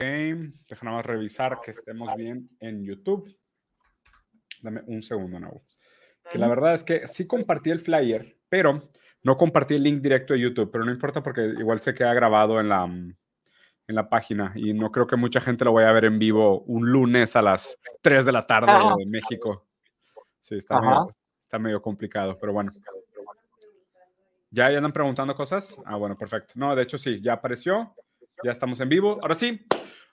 déjame más revisar que estemos bien en YouTube. Dame un segundo, Nau. Que la verdad es que sí compartí el flyer, pero no compartí el link directo de YouTube, pero no importa porque igual se queda grabado en la, en la página y no creo que mucha gente lo vaya a ver en vivo un lunes a las 3 de la tarde de México. Sí, está medio, está medio complicado, pero bueno. ¿Ya, ¿Ya andan preguntando cosas? Ah, bueno, perfecto. No, de hecho sí, ya apareció. Ya estamos en vivo. Ahora sí,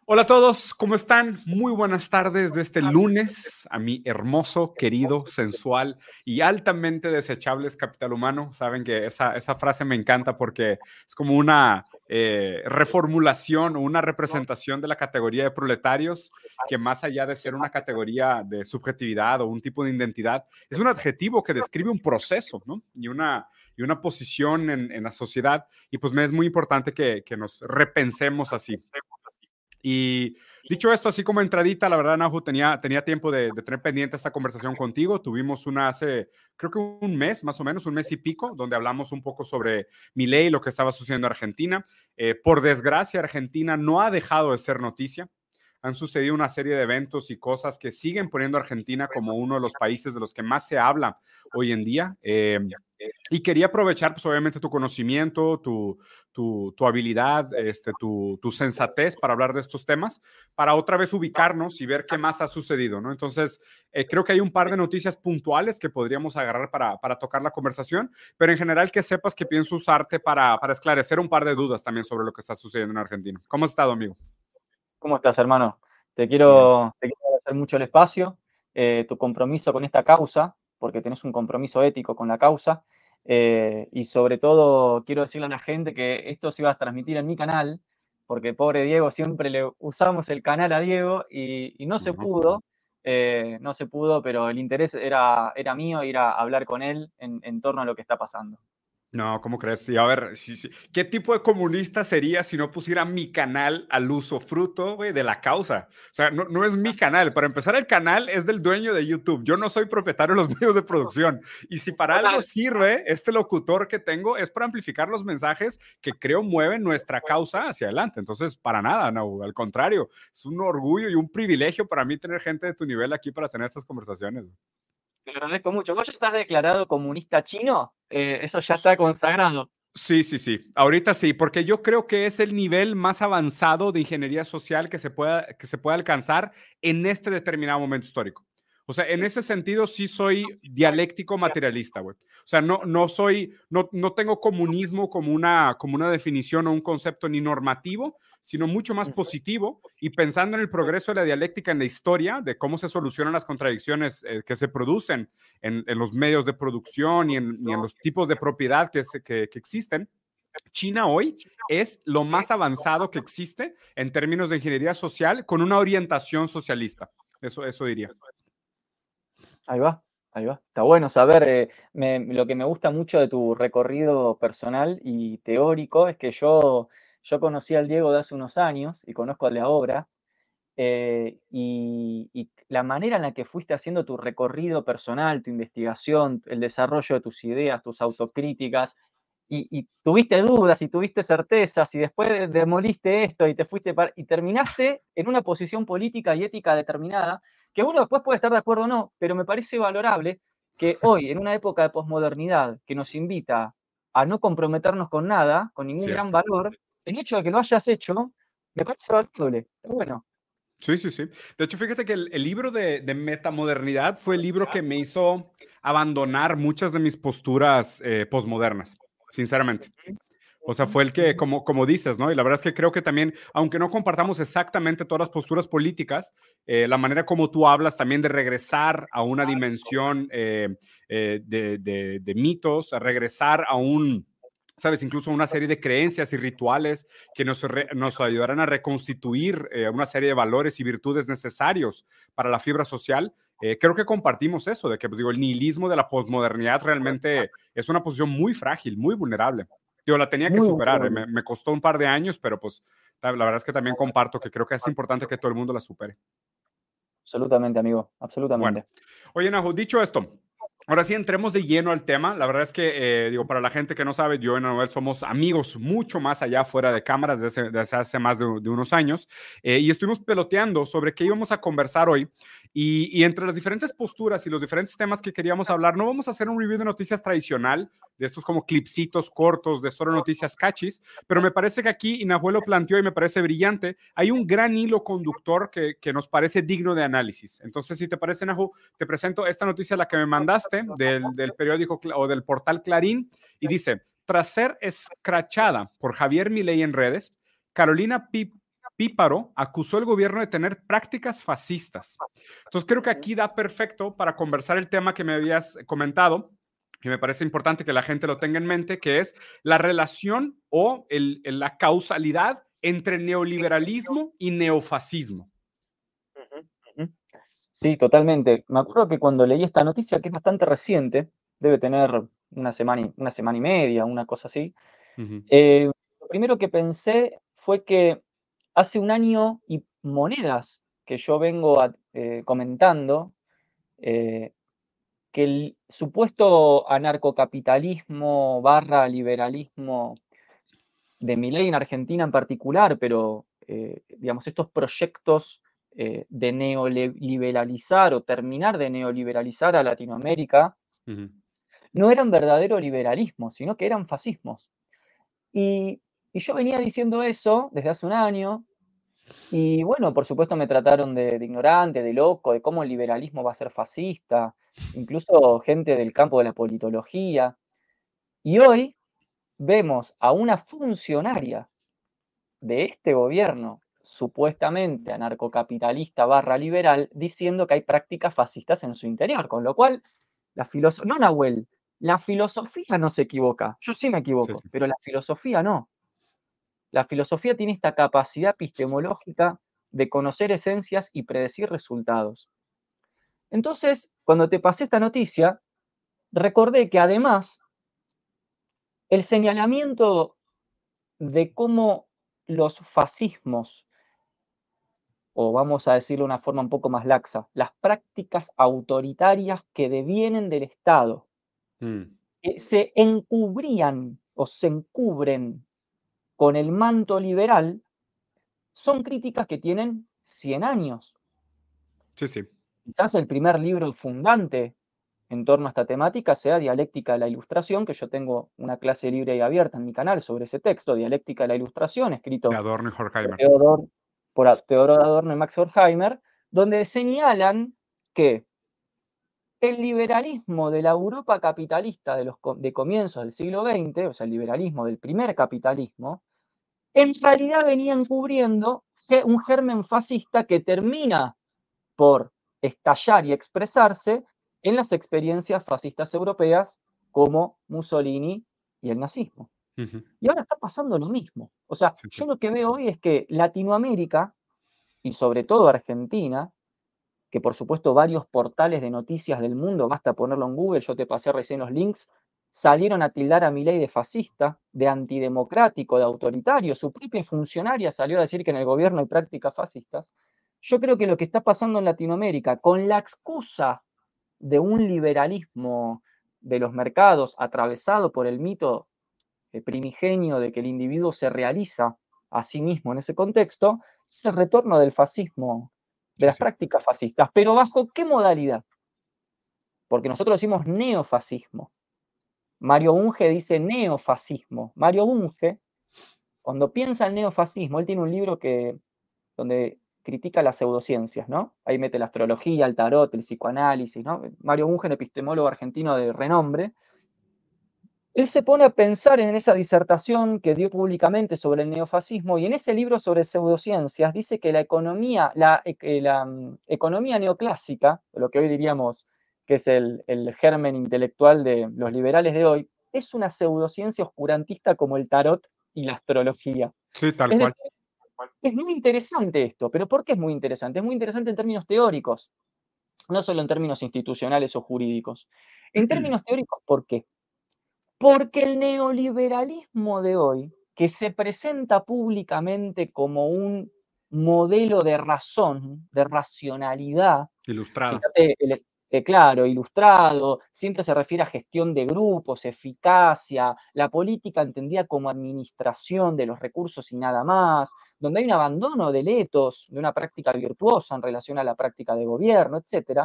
Hola a todos, ¿cómo están? Muy buenas tardes de este lunes a mi hermoso, querido, sensual y altamente desechables capital humano. Saben que esa, esa frase me encanta porque es como una eh, reformulación o una representación de la categoría de proletarios que más allá de ser una categoría de subjetividad o un tipo de identidad, es un adjetivo que describe un proceso ¿no? y, una, y una posición en, en la sociedad. Y pues me es muy importante que, que nos repensemos así. Y dicho esto, así como entradita, la verdad, Nahu, tenía, tenía tiempo de, tener pendiente esta conversación contigo. Tuvimos una hace, creo que un mes, más o menos, un mes y pico, donde hablamos un poco sobre mi ley, lo que estaba sucediendo en Argentina. Eh, por desgracia, Argentina no ha dejado de ser noticia han sucedido una serie de eventos y cosas que siguen poniendo a Argentina como uno de los países de los que más se habla hoy en día. Em, y quería aprovechar, pues obviamente, tu conocimiento, tu, tu, tu habilidad, este, tu, tu, sensatez para hablar de estos temas, para otra vez ubicarnos y ver qué más ha sucedido, ¿no? Entonces, eh, creo que hay un par de noticias puntuales que podríamos agarrar para, para tocar la conversación, pero en general que sepas que pienso usarte para, para esclarecer un par de dudas también sobre lo que está sucediendo en Argentina. ¿Cómo has estado, amigo? ¿Cómo estás, hermano? Te quiero, te quiero agradecer mucho el espacio, eh, tu compromiso con esta causa, porque tenés un compromiso ético con la causa. Eh, y sobre todo, quiero decirle a la gente que esto se iba a transmitir en mi canal, porque pobre Diego, siempre le usamos el canal a Diego y, no se pudo. Eh, no se pudo, pero el interés era, era mío ir a hablar con él en torno a lo que está pasando. No, ¿cómo crees? Y a ver, ¿qué tipo de comunista sería si no pusiera mi canal al uso fruto, de la causa? O sea, no, no, es mi canal. Para empezar, el canal es del dueño de YouTube. Yo no soy propietario de los medios de producción. Y si para algo sirve este locutor que tengo, es para amplificar los mensajes que creo mueven nuestra causa hacia adelante. Entonces, para nada, no, al contrario, es un orgullo y un privilegio para mí tener gente de tu nivel aquí para tener estas conversaciones. Te agradezco mucho. ¿Vos ya estás declarado comunista chino? Eh, eso ya está consagrado. Sí, sí, sí. Ahorita sí, porque yo creo que es el nivel más avanzado de ingeniería social que se pueda, que se pueda alcanzar en este determinado momento histórico. O sea, en ese sentido sí soy dialéctico materialista, güey. O sea, no, no soy, no, no tengo comunismo como una, como una definición o un concepto ni normativo, sino mucho más positivo y pensando en el progreso de la dialéctica en la historia, de cómo se solucionan las contradicciones eh, que se producen en, en, los medios de producción y en, y en los tipos de propiedad que, se, que, que existen. China hoy es lo más avanzado que existe en términos de ingeniería social con una orientación socialista. Eso, eso diría. Ahí va, ahí va. Está bueno saber. Eh, lo que me gusta mucho de tu recorrido personal y teórico es que yo, yo conocí al Diego de hace unos años y conozco la obra. Eh, y, y, la manera en la que fuiste haciendo tu recorrido personal, tu investigación, el desarrollo de tus ideas, tus autocríticas, y, tuviste dudas y tuviste certezas y después demoliste esto y te fuiste y terminaste en una posición política y ética determinada, que uno después puede estar de acuerdo o no, pero me parece valorable que hoy, en una época de posmodernidad que nos invita a no comprometernos con nada, con ningún gran valor, el hecho de que lo hayas hecho me parece valorable. bueno. Sí, sí, sí. De hecho, fíjate que el, libro de, de, metamodernidad fue el libro que me hizo abandonar muchas de mis posturas eh, posmodernas sinceramente. O sea, fue el que, como, como dices, ¿no? Y la verdad es que creo que también, aunque no compartamos exactamente todas las posturas políticas, eh, la manera como tú hablas también de regresar a una dimensión eh, eh, de, de, mitos, a regresar a un, sabes, incluso una serie de creencias y rituales que nos, nos ayudarán a reconstituir una serie de valores y virtudes necesarios para la fibra social, eh, creo que compartimos eso, de que pues, digo, el nihilismo de la posmodernidad realmente es una posición muy frágil, muy vulnerable. Yo la tenía que superar, eh, me, costó un par de años, pero pues la, verdad es que también comparto que creo que es importante que todo el mundo la supere. Absolutamente, amigo, absolutamente. Oye, Nahu, dicho esto, Ahora sí, entremos de lleno al tema. La verdad es que, eh, digo, para la gente que no sabe, yo y Noel somos amigos mucho más allá fuera de cámaras desde, desde hace más de, unos años. Eh, y estuvimos peloteando sobre qué íbamos a conversar hoy. Y, entre las diferentes posturas y los diferentes temas que queríamos hablar, no vamos a hacer un review de noticias tradicional, de estos como clipsitos cortos de solo noticias cachis, pero me parece que aquí Inajuelo planteó y me parece brillante, hay un gran hilo conductor que, que nos parece digno de análisis. Entonces, si te parece, Nahu, te presento esta noticia, la que me mandaste del, periódico o del portal Clarín y dice, tras ser escrachada por Javier Milei en redes, Carolina Píparo acusó al gobierno de tener prácticas fascistas. Entonces creo que aquí da perfecto para conversar el tema que me habías comentado, que me parece importante que la gente lo tenga en mente, que es la relación o la causalidad entre neoliberalismo y neofascismo. Sí, totalmente. Me acuerdo que cuando leí esta noticia, que es bastante reciente, debe tener una semana y, una semana y media, una cosa así, eh, lo primero que pensé fue que hace un año y monedas que yo vengo eh, comentando, eh, que el supuesto anarcocapitalismo barra liberalismo de mi ley en Argentina en particular, pero digamos, estos proyectos eh, de neoliberalizar o terminar de neoliberalizar a Latinoamérica, no eran verdadero liberalismo, sino que eran fascismos. Y, yo venía diciendo eso desde hace un año, y bueno, por supuesto me trataron de, de, ignorante, de loco, de cómo el liberalismo va a ser fascista, incluso gente del campo de la politología. Y hoy vemos a una funcionaria de este gobierno supuestamente anarcocapitalista barra liberal, diciendo que hay prácticas fascistas en su interior, con lo cual la filosofía, no Nahuel, la filosofía no se equivoca, yo sí me equivoco, pero la filosofía no. La filosofía tiene esta capacidad epistemológica de conocer esencias y predecir resultados. Entonces, cuando te pasé esta noticia, recordé que además el señalamiento de cómo los fascismos o vamos a decirlo de una forma un poco más laxa, las prácticas autoritarias que devienen del Estado, mm. se encubrían o se encubren con el manto liberal, son críticas que tienen 100 años. Sí, sí. Quizás el primer libro fundante en torno a esta temática sea Dialéctica de la Ilustración, que yo tengo una clase libre y abierta en mi canal sobre ese texto, Dialéctica de la Ilustración, escrito Adorno y por Teodoro Adorno y Max Horkheimer, donde señalan que el liberalismo de la Europa capitalista de, los, de comienzos del siglo XX, o sea, el liberalismo del primer capitalismo, en realidad venía encubriendo un germen fascista que termina por estallar y expresarse en las experiencias fascistas europeas como Mussolini y el nazismo. Y ahora está pasando lo mismo. O sea, yo lo que veo hoy es que Latinoamérica, y sobre todo Argentina, que por supuesto varios portales de noticias del mundo, basta ponerlo en Google, yo te pasé recién los links, salieron a tildar a ley de fascista, de antidemocrático, de autoritario. Su propia funcionaria salió a decir que en el gobierno hay prácticas fascistas. Yo creo que lo que está pasando en Latinoamérica, con la excusa de un liberalismo de los mercados atravesado por el mito eh, primigenio de que el individuo se realiza a sí mismo en ese contexto, es el retorno del fascismo, de las prácticas fascistas. Pero ¿bajo qué modalidad? Porque nosotros decimos neofascismo. Mario Bunge dice neofascismo. Mario Bunge, cuando piensa en neofascismo, él tiene un libro que, donde critica las pseudociencias, ¿no? Ahí mete la astrología, el tarot, el psicoanálisis, ¿no? Mario Bunge, epistemólogo argentino de renombre, él se pone a pensar en esa disertación que dio públicamente sobre el neofascismo y en ese libro sobre pseudociencias dice que la economía, la, e, mm, economía neoclásica, lo que hoy diríamos que es el, germen intelectual de los liberales de hoy, es una pseudociencia oscurantista como el tarot y la astrología. Sí, tal cual. es muy interesante esto, pero ¿por qué es muy interesante? Es muy interesante en términos teóricos, no solo en términos institucionales o jurídicos. En términos teóricos, ¿por qué? Porque el neoliberalismo de hoy, que se presenta públicamente como un modelo de razón, de racionalidad, ilustrado. Eh, claro, ilustrado, siempre se refiere a gestión de grupos, eficacia, la política entendida como administración de los recursos y nada más, donde hay un abandono del etos, de una práctica virtuosa en relación a la práctica de gobierno, etc.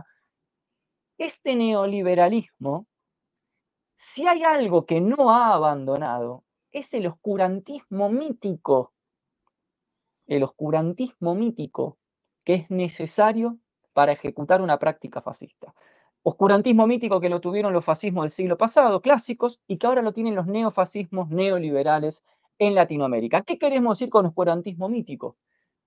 Este neoliberalismo, si hay algo que no ha abandonado, es el oscurantismo mítico, el oscurantismo mítico que es necesario para ejecutar una práctica fascista. Oscurantismo mítico que lo tuvieron los fascismos del siglo pasado, clásicos, y que ahora lo tienen los neofascismos neoliberales en Latinoamérica. ¿Qué queremos decir con oscurantismo mítico?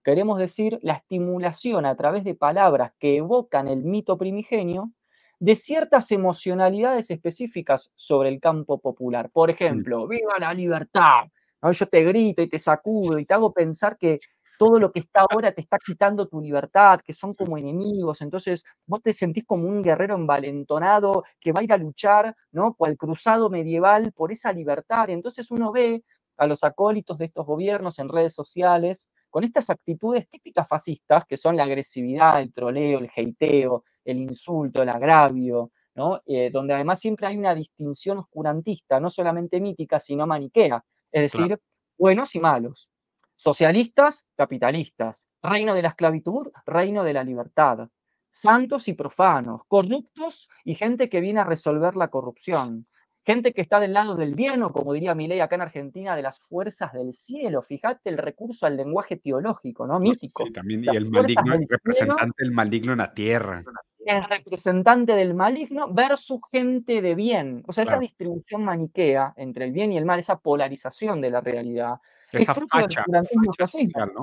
Queremos decir la estimulación a través de palabras que evocan el mito primigenio de ciertas emocionalidades específicas sobre el campo popular. Por mm. ejemplo, viva la libertad. Yo te grito y te sacudo y te hago pensar que todo lo que está ahora te está quitando tu libertad, que son como enemigos, entonces vos te sentís como un guerrero envalentonado que va a ir a luchar, ¿no? Cual cruzado medieval por esa libertad. Entonces uno ve a los acólitos de estos gobiernos en redes sociales con estas actitudes típicas fascistas, que son la agresividad, el troleo, el heiteo, el insulto, el agravio, ¿no? Eh, donde además siempre hay una distinción oscurantista, no solamente mítica, sino maniquea, es decir, buenos y malos. Socialistas, capitalistas. Reino de la esclavitud, reino de la libertad. Santos y profanos. Corruptos y gente que viene a resolver la corrupción. Gente que está del lado del bien, o como diría Milei acá en Argentina, de las fuerzas del cielo. Fíjate el recurso al lenguaje teológico, ¿no? Mítico. Sí, también, y el maligno, el representante del maligno en la tierra. El representante del maligno versus gente de bien. O sea, esa distribución maniquea entre el bien y el mal, esa polarización de la realidad, esa facha,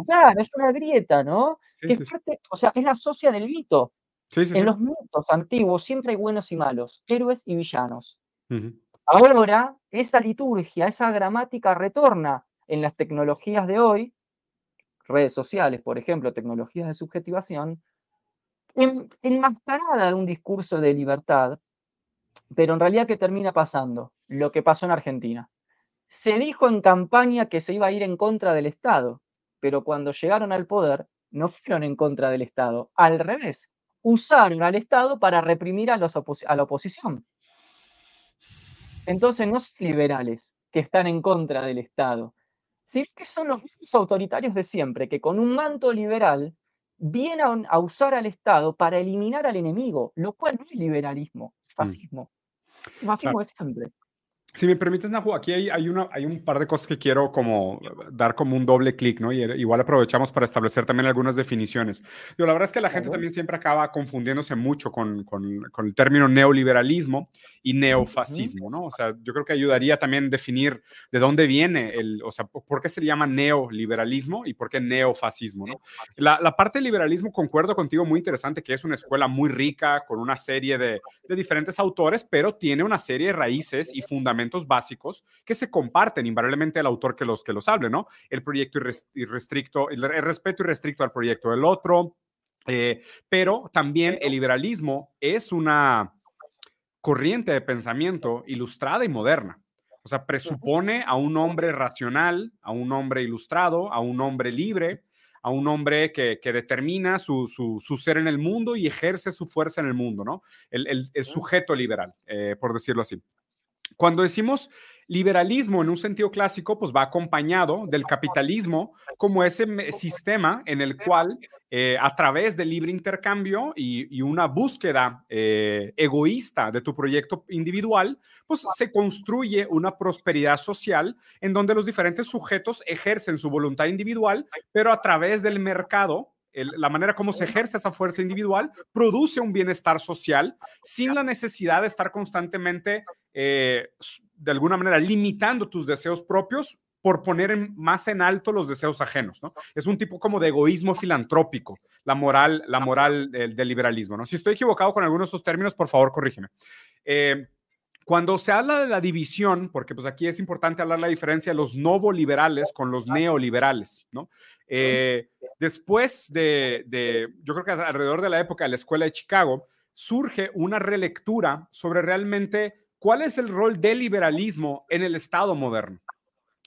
Claro, es una grieta, ¿no? o sea, es la socia del mito. en los mitos antiguos siempre hay buenos y malos, héroes y villanos. Ahora, esa liturgia, esa gramática retorna en las tecnologías de hoy, redes sociales, por ejemplo, tecnologías de subjetivación, en, enmascarada de un discurso de libertad, pero en realidad, ¿qué termina pasando? Lo que pasó en Argentina. Se dijo en campaña que se iba a ir en contra del Estado, pero cuando llegaron al poder no fueron en contra del Estado, al revés, usaron al Estado para reprimir a, a la oposición. Entonces no son liberales que están en contra del Estado, sino que son los mismos autoritarios de siempre, que con un manto liberal vienen a usar al Estado para eliminar al enemigo, lo cual no es liberalismo, es mm. fascismo. Es fascismo de siempre. Si me permites, Nahu, aquí hay, hay, una, hay un par de cosas que quiero como dar como un doble clic, ¿no? Y igual aprovechamos para establecer también algunas definiciones. Yo, la verdad es que la gente también siempre acaba confundiéndose mucho con, con, con, el término neoliberalismo y neofascismo, ¿no? O sea, yo creo que ayudaría también definir de dónde viene el, o sea, por qué se llama neoliberalismo y por qué neofascismo, ¿no? La, la parte del liberalismo, concuerdo contigo, muy interesante, que es una escuela muy rica, con una serie de, de diferentes autores, pero tiene una serie de raíces y fundamentos básicos que se comparten invariablemente al autor que los, que los hable, ¿no? El proyecto irrestricto, el, respeto irrestricto al proyecto del otro, eh, pero también el liberalismo es una corriente de pensamiento ilustrada y moderna. O sea, presupone a un hombre racional, a un hombre ilustrado, a un hombre libre, a un hombre que, determina su, ser en el mundo y ejerce su fuerza en el mundo, ¿no? El, sujeto liberal, eh, por decirlo así. Cuando decimos liberalismo en un sentido clásico, pues va acompañado del capitalismo como ese sistema en el cual eh, a través del libre intercambio y, una búsqueda eh, egoísta de tu proyecto individual, pues se construye una prosperidad social en donde los diferentes sujetos ejercen su voluntad individual, pero a través del mercado la manera como se ejerce esa fuerza individual produce un bienestar social sin la necesidad de estar constantemente, eh, de alguna manera, limitando tus deseos propios por poner más en alto los deseos ajenos, ¿no? Es un tipo como de egoísmo filantrópico, la moral, la moral del, liberalismo, ¿no? Si estoy equivocado con algunos de esos términos, por favor, corrígeme. Eh, cuando se habla de la división, porque pues aquí es importante hablar la diferencia de los liberales con los neoliberales, ¿no? Eh, después de, yo creo que alrededor de la época de la Escuela de Chicago, surge una relectura sobre realmente cuál es el rol del liberalismo en el Estado moderno.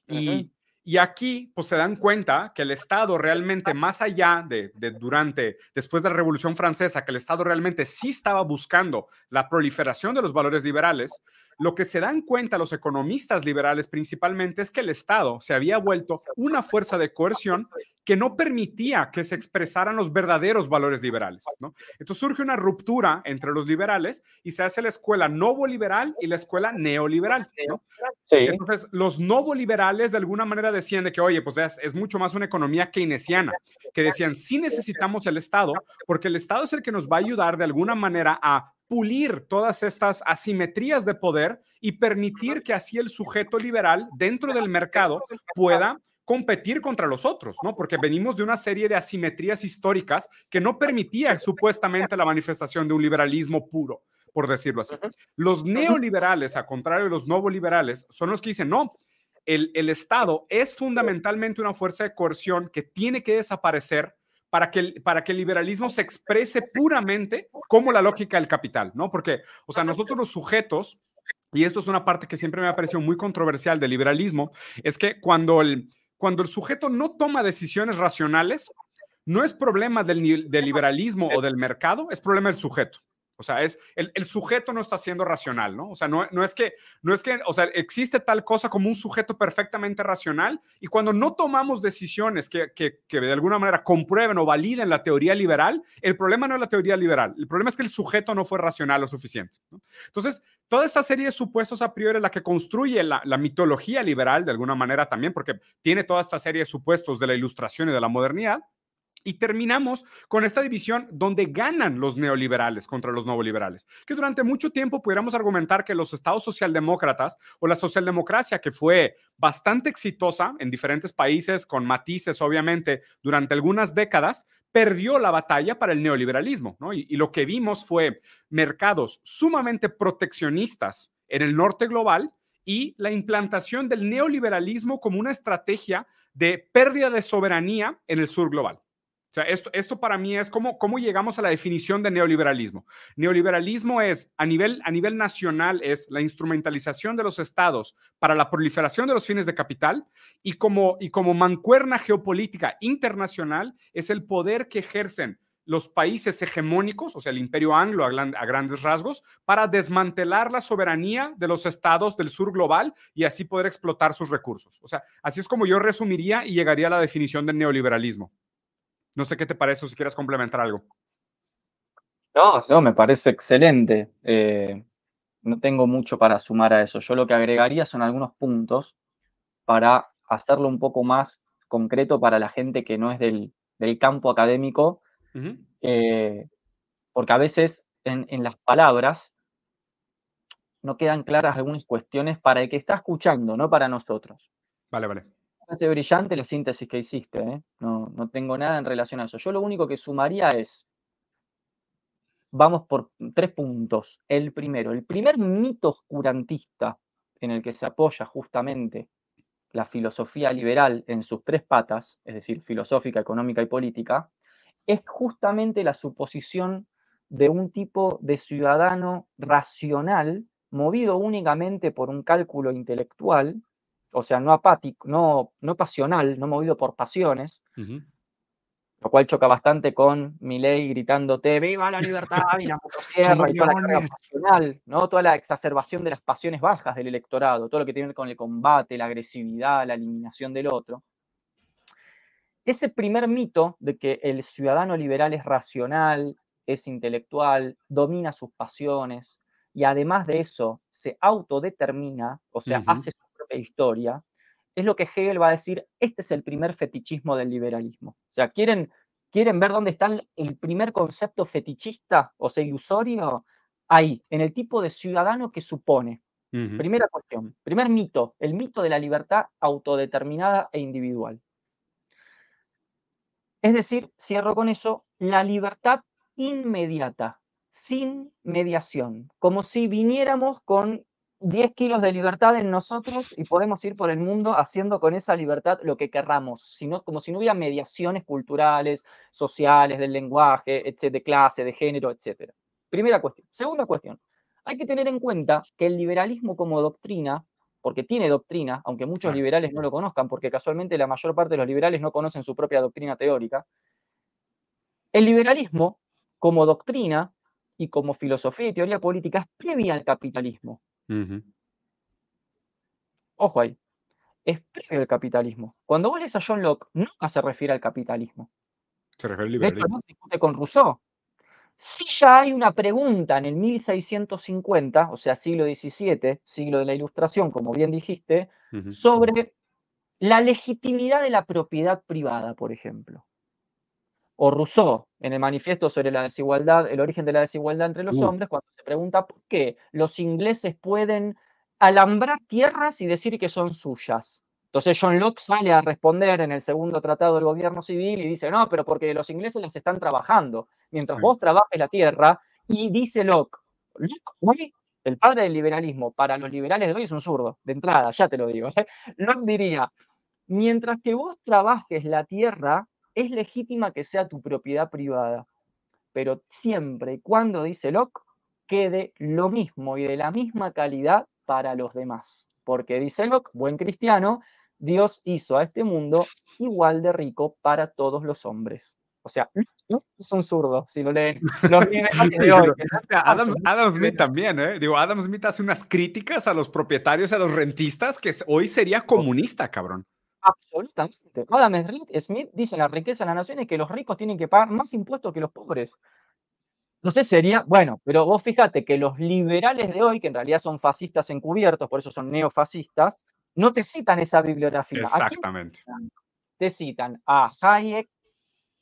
Y, Y aquí, pues se dan cuenta que el Estado realmente, más allá de, durante, después de la Revolución Francesa, que el Estado realmente sí estaba buscando la proliferación de los valores liberales, lo que se dan cuenta los economistas liberales principalmente es que el Estado se había vuelto una fuerza de coerción que no permitía que se expresaran los verdaderos valores liberales. ¿no? Entonces surge una ruptura entre los liberales y se hace la escuela novo liberal y la escuela neoliberal. ¿no? Entonces los novo liberales de alguna manera decían de que, oye, pues es, es mucho más una economía keynesiana, que decían, sí necesitamos el Estado porque el Estado es el que nos va a ayudar de alguna manera a pulir todas estas asimetrías de poder y permitir que así el sujeto liberal dentro del mercado pueda competir contra los otros, ¿no? Porque venimos de una serie de asimetrías históricas que no permitían supuestamente la manifestación de un liberalismo puro, por decirlo así. Los neoliberales, a contrario de los liberales, son los que dicen, no, el, el Estado es fundamentalmente una fuerza de coerción que tiene que desaparecer para que, el, para que el liberalismo se exprese puramente como la lógica del capital, ¿no? Porque, o sea, nosotros los sujetos, y esto es una parte que siempre me ha parecido muy controversial del liberalismo, es que cuando el, cuando el sujeto no toma decisiones racionales, no es problema del, del liberalismo o del mercado, es problema del sujeto. O sea, es el, sujeto no está siendo racional, ¿no? O sea, no, no, es que, no es que, o sea, existe tal cosa como un sujeto perfectamente racional y cuando no tomamos decisiones que, que, que, de alguna manera comprueben o validen la teoría liberal, el problema no es la teoría liberal, el problema es que el sujeto no fue racional lo suficiente. Entonces, toda esta serie de supuestos a priori la que construye la, la mitología liberal de alguna manera también, porque tiene toda esta serie de supuestos de la ilustración y de la modernidad, y terminamos con esta división donde ganan los neoliberales contra los neoliberales, que durante mucho tiempo pudiéramos argumentar que los estados socialdemócratas o la socialdemocracia, que fue bastante exitosa en diferentes países, con matices obviamente, durante algunas décadas, perdió la batalla para el neoliberalismo. Y, y lo que vimos fue mercados sumamente proteccionistas en el norte global y la implantación del neoliberalismo como una estrategia de pérdida de soberanía en el sur global. Sea, esto, esto para mí es como cómo llegamos a la definición de neoliberalismo. Neoliberalismo es, a nivel, a nivel nacional, es la instrumentalización de los estados para la proliferación de los fines de capital y como, y como mancuerna geopolítica internacional es el poder que ejercen los países hegemónicos, o sea, el imperio anglo a, a, grandes rasgos, para desmantelar la soberanía de los estados del sur global y así poder explotar sus recursos. O sea, así es como yo resumiría y llegaría a la definición del neoliberalismo. No sé qué te parece o si quieres complementar algo. No, no, me parece excelente. Eh, no tengo mucho para sumar a eso. Yo lo que agregaría son algunos puntos para hacerlo un poco más concreto para la gente que no es del, campo académico, eh, porque a veces en, en, las palabras no quedan claras algunas cuestiones para el que está escuchando, no para nosotros. Vale, vale parece brillante la síntesis que hiciste, ¿eh? no, no tengo nada en relación a eso. Yo lo único que sumaría es, vamos por tres puntos. El primero, el primer mito oscurantista en el que se apoya justamente la filosofía liberal en sus tres patas, es decir, filosófica, económica y política, es justamente la suposición de un tipo de ciudadano racional, movido únicamente por un cálculo intelectual, o sea, no apático, no, no pasional, no movido por pasiones, lo cual choca bastante con Milei gritándote ¡Viva la libertad! y la motosierra y toda la pasional, ¿no? Toda la exacerbación de las pasiones bajas del electorado, todo lo que tiene que ver con el combate, la agresividad, la eliminación del otro. Ese primer mito de que el ciudadano liberal es racional, es intelectual, domina sus pasiones y además de eso se autodetermina, o sea, hace su historia, es lo que Hegel va a decir, este es el primer fetichismo del liberalismo. O sea, ¿quieren, quieren ver dónde está el primer concepto fetichista o sea, ilusorio? Ahí, en el tipo de ciudadano que supone. Primera cuestión, primer mito, el mito de la libertad autodeterminada e individual. Es decir, cierro con eso, la libertad inmediata, sin mediación, como si viniéramos con 10 kilos de libertad en nosotros y podemos ir por el mundo haciendo con esa libertad lo que querramos, sino, como si no hubiera mediaciones culturales, sociales, del lenguaje, de clase, de género, etc. Primera cuestión. Segunda cuestión. Hay que tener en cuenta que el liberalismo como doctrina porque tiene doctrina, aunque muchos liberales no lo conozcan, porque casualmente la mayor parte de los liberales no conocen su propia doctrina teórica. El liberalismo, como doctrina y como filosofía y teoría política, es previa al capitalismo. Ojo ahí, es previo al capitalismo. Cuando vos lees a John Locke, nunca se refiere al capitalismo. Se refiere al liberalismo. De discute con Rousseau. Si ya hay una pregunta en el 1650, o sea, siglo XVII, siglo de la Ilustración, como bien dijiste, sobre la legitimidad de la propiedad privada, por ejemplo. O Rousseau, en el manifiesto sobre la desigualdad, el origen de la desigualdad entre los uh. hombres, cuando se pregunta por qué los ingleses pueden alambrar tierras y decir que son suyas. Entonces John Locke sale a responder en el segundo tratado del gobierno civil y dice, no, pero porque los ingleses las están trabajando, mientras vos trabajes la tierra, y dice Locke, Locke, el padre del liberalismo, para los liberales de hoy es un zurdo, de entrada, ya te lo digo. ¿eh? Locke diría, mientras que vos trabajes la tierra, es legítima que sea tu propiedad privada, pero siempre y cuando, dice Locke, quede lo mismo y de la misma calidad para los demás. Porque dice Locke, buen cristiano, Dios hizo a este mundo igual de rico para todos los hombres. O sea, es un zurdo, si lo leen. Adam, Smith también, ¿eh? Digo, Adam Smith hace unas críticas a los propietarios, a los rentistas, que hoy sería comunista, cabrón. Absolutamente. Adam Smith dice en la riqueza de las naciones que los ricos tienen que pagar más impuestos que los pobres. Entonces sería, bueno, pero vos fíjate que los liberales de hoy, que en realidad son fascistas encubiertos, por eso son neofascistas, no te citan esa bibliografía. Exactamente. Te citan a Hayek,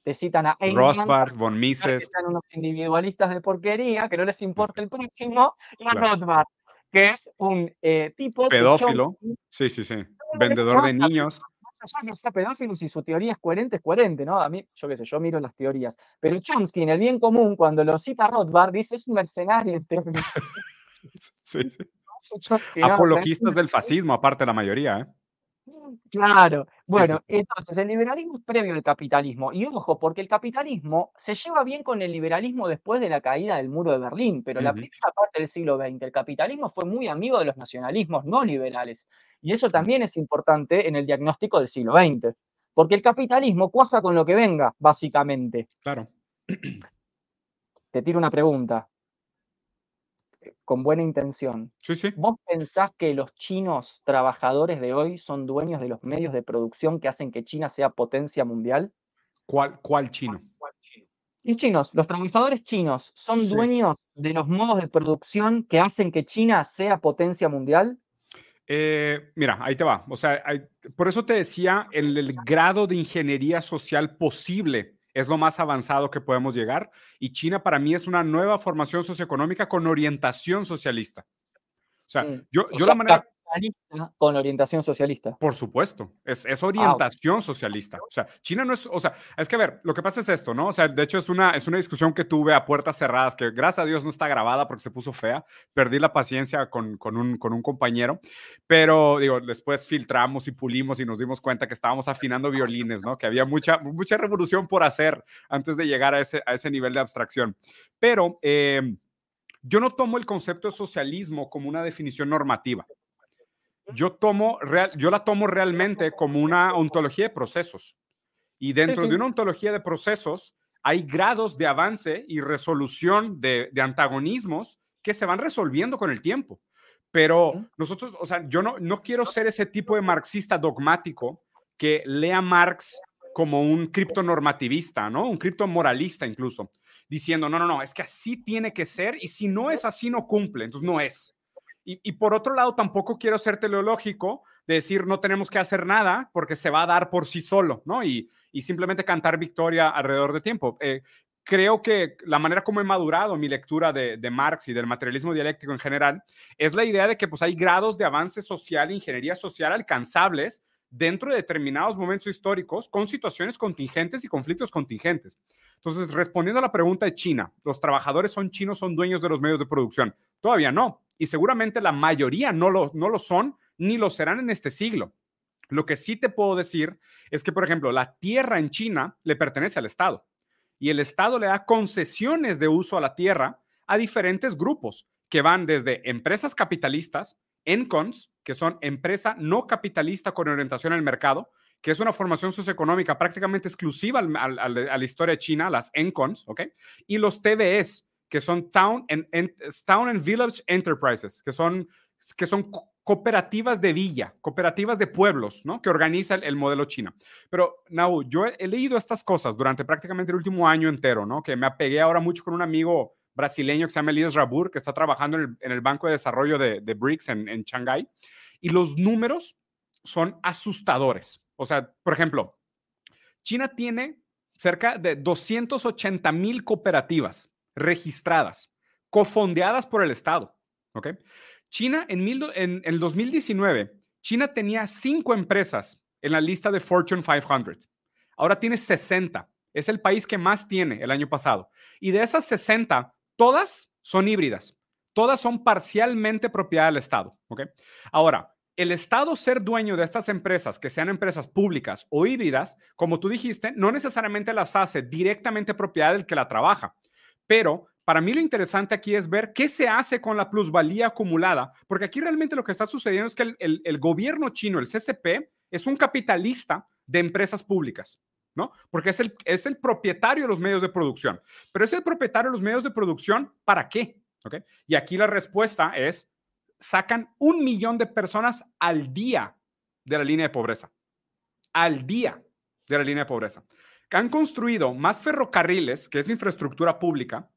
te citan a Rothbard, von Mises. Que unos individualistas de porquería, que no les importa el próximo, y a Rothbard, que es un eh, tipo... Pedófilo. Sí, sí, sí. Vendedor de niños. Ya que sea pedófilo, si su teoría es coherente, es coherente, ¿no? A mí, yo qué sé, yo miro las teorías. Pero Chomsky, en el bien común, cuando lo cita Rothbard, dice, es un mercenario. sí, sí. Apologistas del fascismo, aparte la mayoría. ¿eh? Claro. Bueno, entonces el liberalismo es previo al capitalismo. Y ojo, porque el capitalismo se lleva bien con el liberalismo después de la caída del muro de Berlín, pero la primera parte del siglo XX, el capitalismo fue muy amigo de los nacionalismos no liberales. Y eso también es importante en el diagnóstico del siglo XX, porque el capitalismo cuaja con lo que venga, básicamente. Claro. Te tiro una pregunta con buena intención. Sí, sí. ¿Vos pensás que los chinos trabajadores de hoy son dueños de los medios de producción que hacen que China sea potencia mundial? ¿Cuál, cuál chino? Los chinos, los trabajadores chinos, ¿son dueños de los modos de producción que hacen que China sea potencia mundial? Eh, mira, ahí te va. O sea, por eso te decía el grado de ingeniería social posible es lo más avanzado que podemos llegar. Y China para mí es una nueva formación socioeconómica con orientación socialista. O sea, mm. yo, yo la manera con orientación socialista. Por supuesto, es, es orientación socialista. O sea, China no es, o sea, es que a ver, lo que pasa es esto, ¿no? O sea, de hecho es una, es una discusión que tuve a puertas cerradas, que gracias a Dios no está grabada porque se puso fea. Perdí la paciencia con, con, un, con un compañero, pero digo, después filtramos y pulimos y nos dimos cuenta que estábamos afinando violines, ¿no? Que había mucha, mucha revolución por hacer antes de llegar a ese, a ese nivel de abstracción. Pero... Eh, yo no tomo el concepto de socialismo como una definición normativa yo, tomo real, yo la tomo realmente como una ontología de procesos. Y dentro de una ontología de procesos hay grados de avance y resolución de, antagonismos que se van resolviendo con el tiempo. Pero nosotros, o sea, yo no, no quiero ser ese tipo de marxista dogmático que lea Marx como un criptonormativista, ¿no? Un criptomoralista incluso, diciendo, no, no, no, es que así tiene que ser y si no es así no cumple, entonces no es. Y, por otro lado, tampoco quiero ser teleológico de decir no tenemos que hacer nada porque se va a dar por sí solo, ¿no? Y, simplemente cantar victoria alrededor de tiempo. Eh, creo que la manera como he madurado mi lectura de, Marx y del materialismo dialéctico en general es la idea de que pues hay grados de avance social, ingeniería social alcanzables dentro de determinados momentos históricos con situaciones contingentes y conflictos contingentes. Entonces, respondiendo a la pregunta de China, ¿los trabajadores son chinos, son dueños de los medios de producción? Todavía no y seguramente la mayoría no lo, no lo son ni lo serán en este siglo. Lo que sí te puedo decir es que, por ejemplo, la tierra en China le pertenece al Estado y el Estado le da concesiones de uso a la tierra a diferentes grupos que van desde empresas capitalistas, ENCONs, que son empresa no capitalista con orientación al mercado, que es una formación socioeconómica prácticamente exclusiva a la historia China, las ENCONs, ¿ok? Y los TVS, que son Town and, Town and Village Enterprises, que son, que son cooperativas de villa, cooperativas de pueblos, ¿no? Que organiza el, modelo chino. Pero, Nau, yo he, leído estas cosas durante prácticamente el último año entero, ¿no? Que me apegué ahora mucho con un amigo brasileño que se llama Elías Rabur, que está trabajando en el, Banco de Desarrollo de, BRICS en, en Shanghái. Y los números son asustadores. O sea, por ejemplo, China tiene cerca de 280 mil cooperativas registradas, cofondeadas por el Estado. ¿ok? China en, en, el 2019, China tenía cinco empresas en la lista de Fortune 500. Ahora tiene 60. Es el país que más tiene el año pasado. Y de esas 60, todas son híbridas. Todas son parcialmente propiedad del Estado. ¿ok? Ahora, el Estado ser dueño de estas empresas, que sean empresas públicas o híbridas, como tú dijiste, no necesariamente las hace directamente propiedad del que la trabaja. Pero para mí lo interesante aquí es ver qué se hace con la plusvalía acumulada, porque aquí realmente lo que está sucediendo es que el, gobierno chino, el CCP, es un capitalista de empresas públicas. ¿No? Porque es el, es el propietario de los medios de producción. Pero es el propietario de los medios de producción, ¿para qué? Y aquí la respuesta es sacan un millón de personas al día de la línea de pobreza. Al día de la línea de pobreza. Han construido más ferrocarriles, que es infraestructura pública.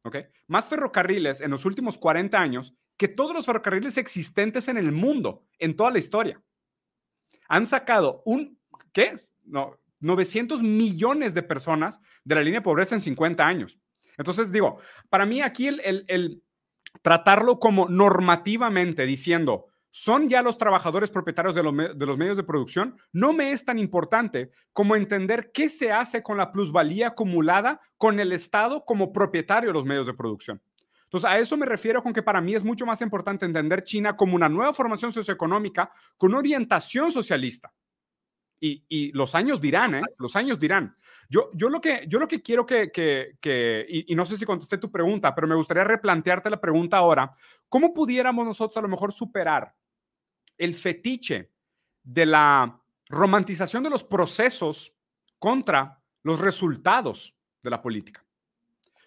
Más ferrocarriles en los últimos 40 años que todos los ferrocarriles existentes en el mundo, en toda la historia. Han sacado un, ¿qué? No, 900 millones de personas de la línea de pobreza en 50 años. Entonces, digo, para mí aquí el, tratarlo como normativamente diciendo, son ya los trabajadores propietarios de, los medios de producción, no me es tan importante como entender qué se hace con la plusvalía acumulada con el Estado como propietario de los medios de producción. Entonces, a eso me refiero con que para mí es mucho más importante entender China como una nueva formación socioeconómica con orientación socialista. Y, los años dirán, ¿eh? Los años dirán. Yo, yo, lo, que, yo lo que quiero que, que, y, no sé si contesté tu pregunta, pero me gustaría replantearte la pregunta ahora. ¿Cómo pudiéramos nosotros a lo mejor superar el fetiche de la romantización de los procesos contra los resultados de la política?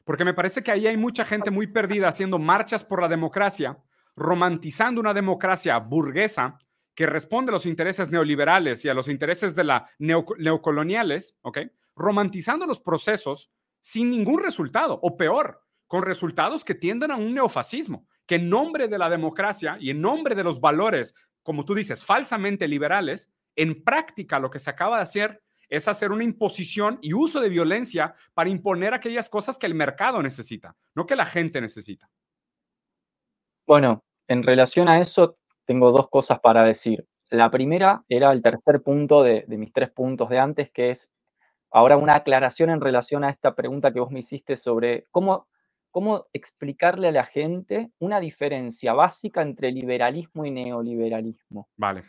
Porque me parece que ahí hay mucha gente muy perdida haciendo marchas por la democracia, romantizando una democracia burguesa que responde a los intereses neoliberales y a los intereses de la neocoloniales, ¿ok? Romantizando los procesos sin ningún resultado, o peor, con resultados que tienden a un neofascismo, que en nombre de la democracia y en nombre de los valores, como tú dices, falsamente liberales, en práctica lo que se acaba de hacer es hacer una imposición y uso de violencia para imponer aquellas cosas que el mercado necesita, no que la gente necesita. Bueno, en relación a eso, tengo dos cosas para decir. La primera era el tercer punto de, mis tres puntos de antes, que es ahora una aclaración en relación a esta pregunta que vos me hiciste sobre cómo, cómo explicarle a la gente una diferencia básica entre liberalismo y neoliberalismo. Vale.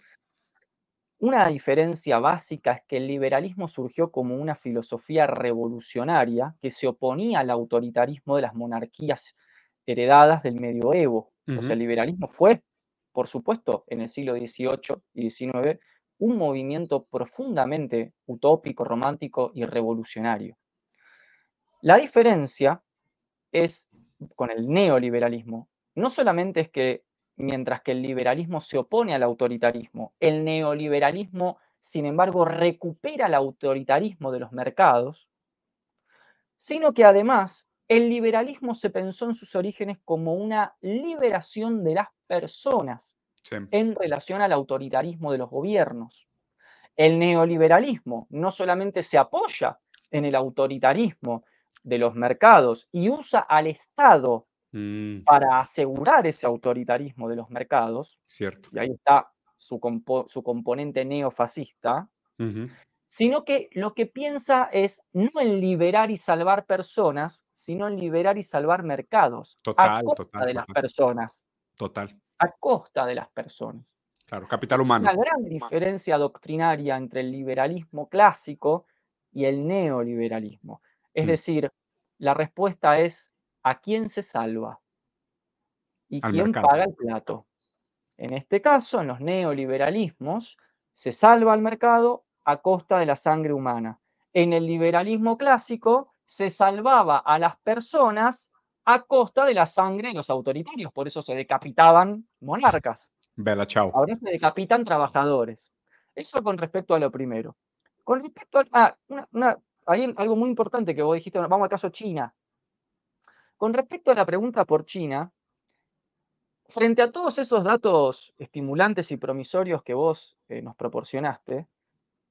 Una diferencia básica es que el liberalismo surgió como una filosofía revolucionaria que se oponía al autoritarismo de las monarquías heredadas del medioevo. O sea, el liberalismo fue por supuesto, en el siglo XVIII y XIX, un movimiento profundamente utópico, romántico y revolucionario. La diferencia es con el neoliberalismo. No solamente es que mientras que el liberalismo se opone al autoritarismo, el neoliberalismo, sin embargo, recupera el autoritarismo de los mercados, sino que además el liberalismo se pensó en sus orígenes como una liberación de las personas en relación al autoritarismo de los gobiernos. El neoliberalismo no solamente se apoya en el autoritarismo de los mercados y usa al Estado mm. para asegurar ese autoritarismo de los mercados, Cierto. y ahí está su, componente neofascista, sino que lo que piensa es no en liberar y salvar personas, sino en liberar y salvar mercados. Total, a costa de las personas. Total. A costa de las personas. Claro, capital humano. La gran diferencia doctrinaria entre el liberalismo clásico y el neoliberalismo. Es mm. decir, la respuesta es ¿a quién se salva? ¿Y quién paga el plato? En este caso, en los neoliberalismos, se salva al mercado a costa de la sangre humana. En el liberalismo clásico, se salvaba a las personas a costa de la sangre de los autoritarios, por eso se decapitaban monarcas. Bella, chao. Ahora se decapitan trabajadores. Eso con respecto a lo primero. Con respecto a. Ah, una, hay algo muy importante que vos dijiste, vamos al caso China. Con respecto a la pregunta por China, frente a todos esos datos estimulantes y promisorios que vos eh, nos proporcionaste,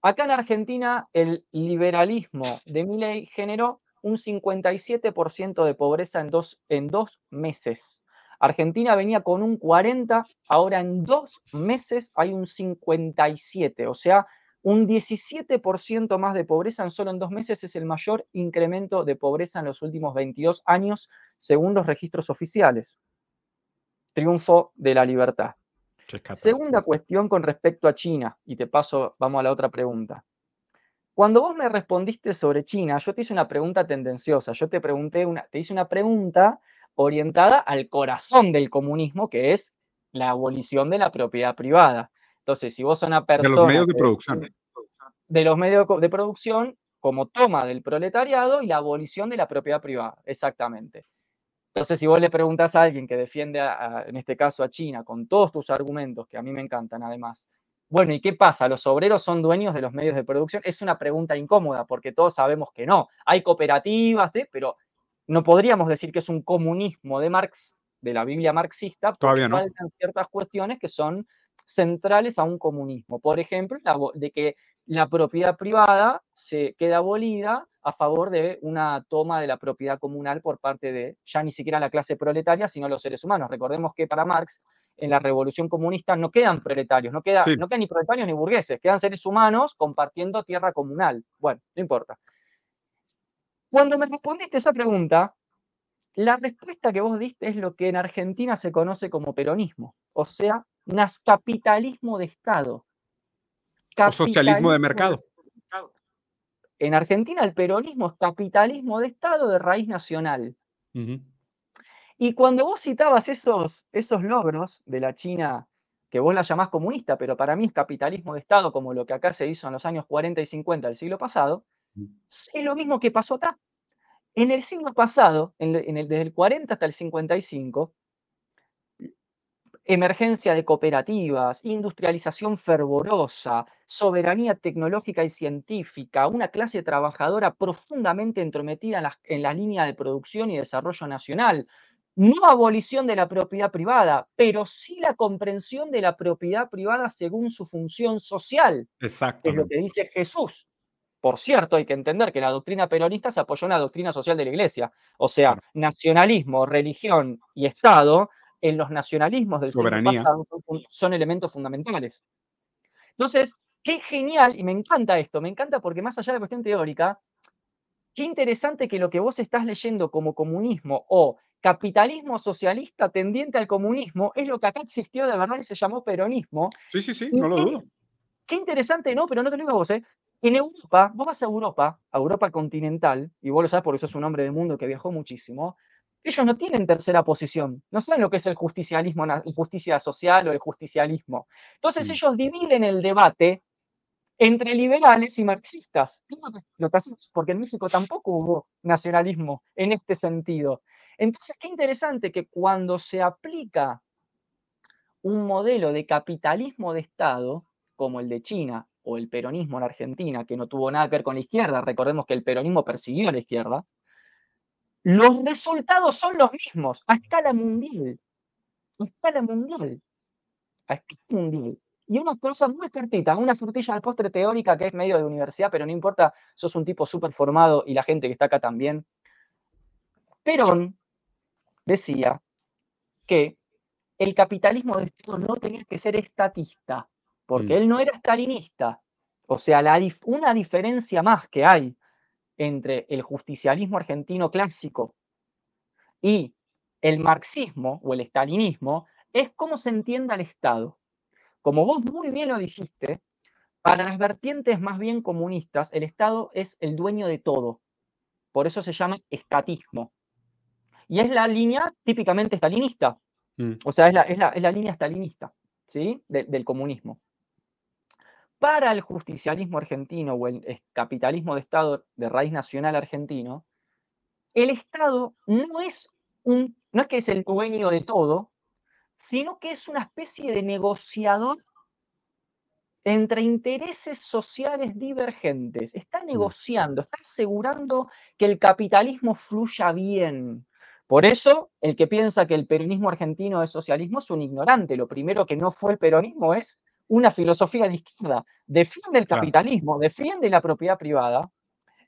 acá en Argentina el liberalismo de Milley generó un 57% de pobreza en dos, en dos meses. Argentina venía con un 40, ahora en dos meses hay un 57, o sea, un 17% más de pobreza en solo en dos meses es el mayor incremento de pobreza en los últimos 22 años, según los registros oficiales. Triunfo de la libertad. Segunda cuestión con respecto a China, y te paso, vamos a la otra pregunta. Cuando vos me respondiste sobre China, yo te hice una pregunta tendenciosa. Yo te pregunté una, te hice una pregunta orientada al corazón del comunismo, que es la abolición de la propiedad privada. Entonces, si vos sos una persona... De los medios de producción. De los medios de producción como toma del proletariado y la abolición de la propiedad privada, exactamente. Entonces, si vos le preguntas a alguien que defiende, en este caso a China, con todos tus argumentos, que a mí me encantan además, bueno, ¿y qué pasa? ¿Los obreros son dueños de los medios de producción? Es una pregunta incómoda porque todos sabemos que no. Hay cooperativas, pero no podríamos decir que es un comunismo de Marx, de la Biblia marxista, porque Todavía no. faltan ciertas cuestiones que son centrales a un comunismo. Por ejemplo, de que la propiedad privada se queda abolida a favor de una toma de la propiedad comunal por parte de ya ni siquiera la clase proletaria, sino los seres humanos. Recordemos que para Marx, en la revolución comunista, no quedan proletarios, no, queda, no quedan ni proletarios ni burgueses, quedan seres humanos compartiendo tierra comunal. Bueno, no importa. Cuando me respondiste esa pregunta, la respuesta que vos diste es lo que en Argentina se conoce como peronismo, o sea, capitalismo de Estado. o socialismo de mercado. En Argentina el peronismo es capitalismo de Estado de raíz nacional. Y cuando vos citabas esos, esos logros de la China, que vos la llamás comunista, pero para mí es capitalismo de Estado, como lo que acá se hizo en los años 40 y 50 del siglo pasado, es lo mismo que pasó acá. En el siglo pasado, en el, desde el 40 hasta el 55, emergencia de cooperativas, industrialización fervorosa, soberanía tecnológica y científica, una clase trabajadora profundamente entrometida en la, en la, línea de producción y desarrollo nacional. No abolición de la propiedad privada, pero sí la comprensión de la propiedad privada según su función social. Exacto. Es lo que dice Jesús. Por cierto, hay que entender que la doctrina peronista se apoyó en la doctrina social de la Iglesia. O sea, nacionalismo, religión y Estado, en los nacionalismos del siglo pasado son, son elementos fundamentales. Entonces, qué genial, y me encanta esto, me encanta porque más allá de la cuestión teórica, qué interesante que lo que vos estás leyendo como comunismo o capitalismo socialista tendiente al comunismo es lo que acá existió de verdad y se llamó peronismo. Sí, sí, sí, no lo dudo. Qué interesante, no, pero no te lo digo a vos, ¿eh? En Europa, vos vas a Europa, a Europa continental, y vos lo sabes porque sos un hombre de mundo que viajó muchísimo, ellos no tienen tercera posición, no saben lo que es el justicialismo, la justicia social o el justicialismo. Entonces Mm. ellos dividen el debate entre liberales y marxistas. Porque en México tampoco hubo nacionalismo en este sentido. Entonces, qué interesante que cuando se aplica un modelo de capitalismo de Estado, como el de China o el peronismo en Argentina, que no tuvo nada que ver con la izquierda, recordemos que el peronismo persiguió a la izquierda, los resultados son los mismos a escala mundial. A escala mundial. A escala mundial. Y una cosa muy cortita, una frutilla al postre teórica que es medio de universidad, pero no importa, sos un tipo súper formado y la gente que está acá también. Perón decía que el capitalismo de Estado no tenía que ser estatista, porque Mm. él no era stalinista. O sea, la dif- una diferencia más que hay entre el justicialismo argentino clásico y el marxismo o el estalinismo es cómo se entiende al Estado. Como vos muy bien lo dijiste, para las vertientes más bien comunistas, el Estado es el dueño de todo. Por eso se llama estatismo. Y es la línea típicamente estalinista. Mm. O sea, es la, es la, es la línea estalinista. ¿sí? del comunismo. Para el justicialismo argentino o el capitalismo de Estado de raíz nacional argentino, el Estado no es, un, no es que es el dueño de todo, sino que es una especie de negociador entre intereses sociales divergentes. Está mm. negociando, está asegurando que el capitalismo fluya bien. Por eso, el que piensa que el peronismo argentino es socialismo es un ignorante. Lo primero que no fue el peronismo es una filosofía de izquierda. Defiende el capitalismo, defiende la propiedad privada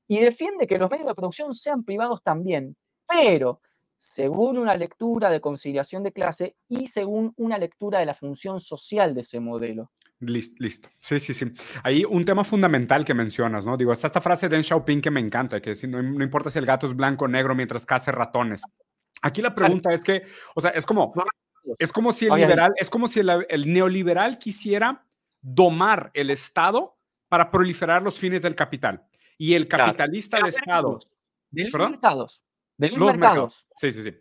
y defiende que los medios de producción sean privados también, pero según una lectura de conciliación de clase y según una lectura de la función social de ese modelo. Listo, Sí, sí, sí. Ahí un tema fundamental que mencionas, ¿no? Digo, está esta frase de Deng Xiaoping que me encanta, que no, no importa si el gato es blanco o negro mientras cace ratones. Aquí la pregunta es que, o sea, es como, es como si el liberal, es como si el, neoliberal quisiera domar el Estado para proliferar los fines del capital. Y el capitalista del Estado. De los mercados. De los, mercados. Sí, sí, sí.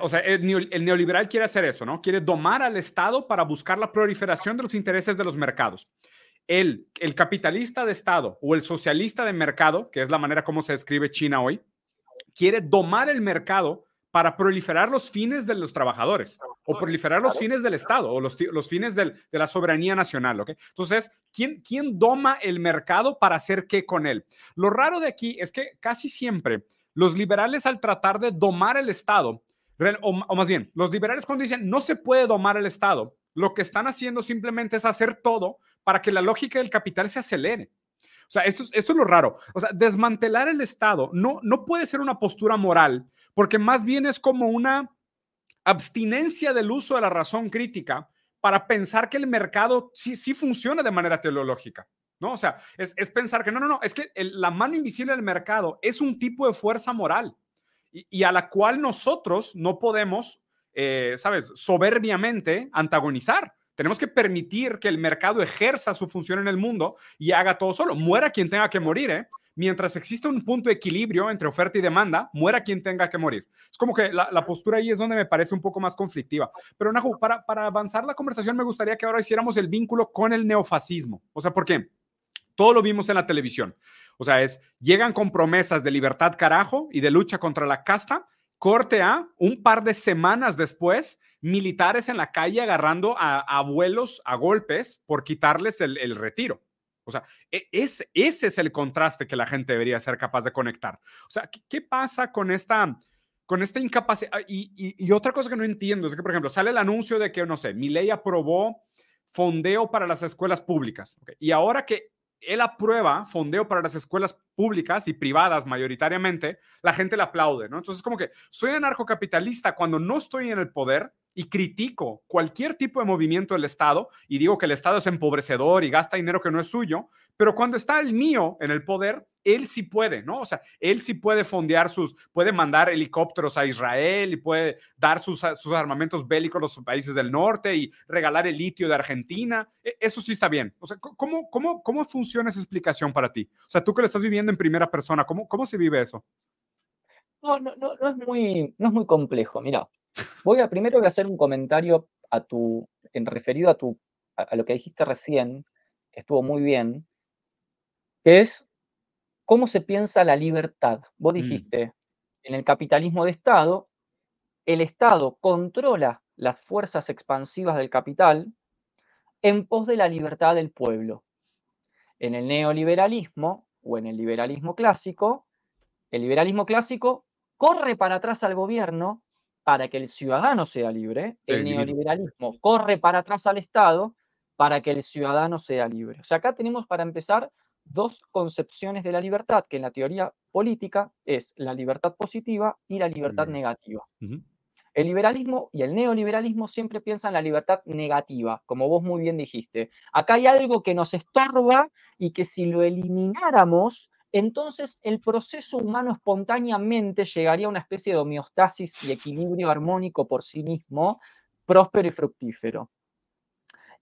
o sea, el, neoliberal quiere hacer eso, ¿no? Quiere domar al Estado para buscar la proliferación de los intereses de los mercados. El, el capitalista de Estado o el socialista de mercado, que es la manera como se describe China hoy, quiere domar el mercado para proliferar los fines de los trabajadores o proliferar los fines del Estado o los, los fines de la soberanía nacional. ¿ok? Entonces, ¿quién, ¿quién doma el mercado para hacer qué con él? Lo raro de aquí es que casi siempre los liberales al tratar de domar el Estado, o, o más bien, los liberales cuando dicen no se puede domar el Estado, lo que están haciendo simplemente es hacer todo para que la lógica del capital se acelere. O sea, esto, esto es lo raro. O sea, desmantelar el Estado no, no puede ser una postura moral porque más bien es como una abstinencia del uso de la razón crítica para pensar que el mercado sí, sí funciona de manera teleológica. ¿no? O sea, es, pensar que no, no, no, es que la mano invisible del mercado es un tipo de fuerza moral y, a la cual nosotros no podemos, eh, ¿sabes?, soberbiamente antagonizar. Tenemos que permitir que el mercado ejerza su función en el mundo y haga todo solo. Muera quien tenga que morir, ¿eh? Mientras existe un punto de equilibrio entre oferta y demanda, muera quien tenga que morir. Es como que la, postura ahí es donde me parece un poco más conflictiva. Pero, Nahu, para, para avanzar la conversación, me gustaría que ahora hiciéramos el vínculo con el neofascismo. O sea, ¿por qué? Todo lo vimos en la televisión. O sea, es, llegan con promesas de libertad carajo y de lucha contra la casta, corte a un par de semanas después, militares en la calle agarrando a, abuelos a golpes por quitarles el retiro. O sea, e, es, ese es el contraste que la gente debería ser capaz de conectar. O sea, ¿qué, pasa con esta, con esta incapacidad? Ah, y, otra cosa que no entiendo es que, por ejemplo, sale el anuncio de que, no sé, mi ley aprobó fondeo para las escuelas públicas. Y ahora que él aprueba fondeo para las escuelas públicas y privadas mayoritariamente, la gente le aplaude, ¿no? Entonces, como que soy anarcocapitalista cuando no estoy en el poder, y critico cualquier tipo de movimiento del Estado y digo que el Estado es empobrecedor y gasta dinero que no es suyo, pero cuando está el mío en el poder, él sí puede, ¿no? O sea, él sí puede fondear sus, puede mandar helicópteros a Israel y puede dar sus, sus armamentos bélicos a los países del norte y regalar el litio de Argentina. E, eso sí está bien. O sea, ¿cómo, cómo, cómo funciona esa explicación para ti? O sea, tú que lo estás viviendo en primera persona, ¿cómo, cómo se vive eso? No, no, no, no, es, muy, no es muy complejo. Mira, Voy a primero voy a hacer un comentario a tu, en referido a, tu, a, lo que dijiste recién, que estuvo muy bien, que es cómo se piensa la libertad. Vos mm. dijiste, en el capitalismo de Estado, el Estado controla las fuerzas expansivas del capital en pos de la libertad del pueblo. En el neoliberalismo o en el liberalismo clásico, el liberalismo clásico corre para atrás al gobierno para que el ciudadano sea libre, el neoliberalismo corre para atrás al Estado para que el ciudadano sea libre. O sea, acá tenemos para empezar dos concepciones de la libertad, que en la teoría política es la libertad positiva y la libertad negativa. El liberalismo y el neoliberalismo siempre piensan la libertad negativa, como vos muy bien dijiste. Acá hay algo que nos estorba y que si lo elimináramos, entonces el proceso humano espontáneamente llegaría a una especie de homeostasis y equilibrio armónico por sí mismo, próspero y fructífero.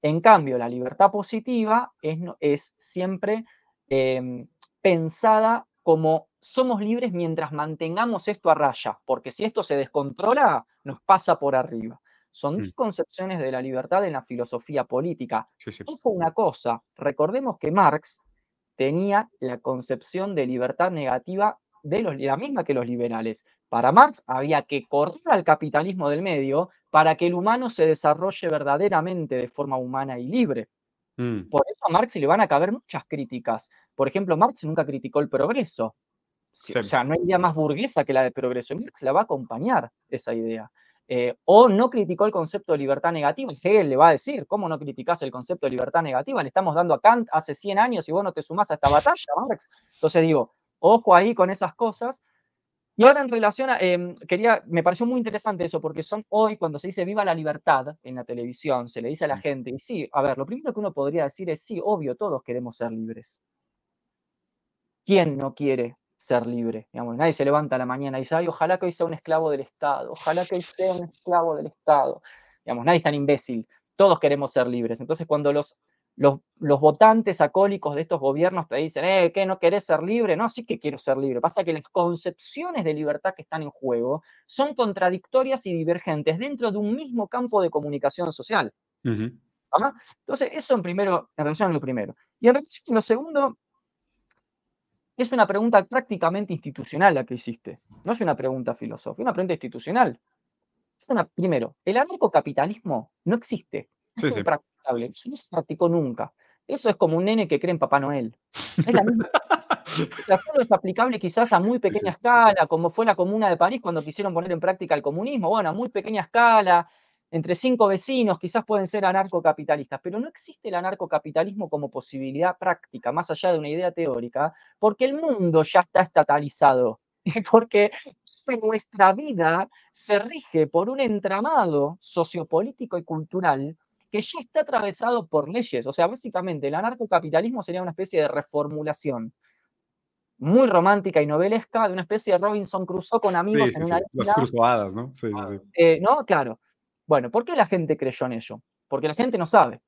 En cambio, la libertad positiva es, siempre em, pensada como somos libres mientras mantengamos esto a raya, porque si esto se descontrola, nos pasa por arriba. Son dos mm. concepciones de la libertad en la filosofía política. Sí, sí. una cosa, recordemos que Marx tenía la concepción de libertad negativa de los, la misma que los liberales. Para Marx había que correr al capitalismo del medio para que el humano se desarrolle verdaderamente de forma humana y libre. Mm. Por eso a Marx le van a caber muchas críticas. Por ejemplo, Marx nunca criticó el progreso. O sea, no hay idea más burguesa que la de progreso. Marx la va a acompañar esa idea. Eh, o no criticó el concepto de libertad negativa. Y Hegel le va a decir, ¿cómo no criticás el concepto de libertad negativa? Le estamos dando a Kant hace 100 años y vos no te sumás a esta batalla, Marx. Entonces digo, ojo ahí con esas cosas. Y ahora en relación a, em, quería, me pareció muy interesante eso, porque son hoy, cuando se dice viva la libertad en la televisión, se le dice a la gente, y sí, a ver, lo primero que uno podría decir es, sí, obvio, todos queremos ser libres. ¿Quién no quiere ser libre? Digamos, nadie se levanta a la mañana y dice, ay, ojalá que hoy sea un esclavo del Estado, ojalá que hoy sea un esclavo del Estado. Digamos, nadie es tan imbécil, todos queremos ser libres. Entonces, cuando los los, votantes acólicos de estos gobiernos te dicen, eh, ¿qué no querés ser libre? No, sí que quiero ser libre. Pasa que las concepciones de libertad que están en juego son contradictorias y divergentes dentro de un mismo campo de comunicación social. Entonces, eso en primero, en relación a lo primero. Y en relación a lo segundo, es una pregunta prácticamente institucional la que hiciste. No es una pregunta filosófica, es una pregunta institucional. Es una, primero, el anarcocapitalismo no existe. Es sí, eso no se practicó nunca. Eso es como un nene que cree en Papá Noel. Es la misma. es aplicable quizás a muy pequeña escala, como fue la Comuna de París cuando quisieron poner en práctica el comunismo. Bueno, a muy pequeña escala, entre cinco vecinos, quizás pueden ser anarcocapitalistas, pero no existe el anarcocapitalismo como posibilidad práctica, más allá de una idea teórica, porque el mundo ya está estatalizado, porque nuestra vida se rige por un entramado sociopolítico y cultural que ya está atravesado por leyes. O sea, básicamente el anarcocapitalismo sería una especie de reformulación muy romántica y novelesca de una especie de Robinson Crusoe con amigos en una isla. Las cruzadas, ¿no? Sí, sí. Eh, no, claro. Bueno, ¿por qué la gente creyó en ello? Porque la gente no sabe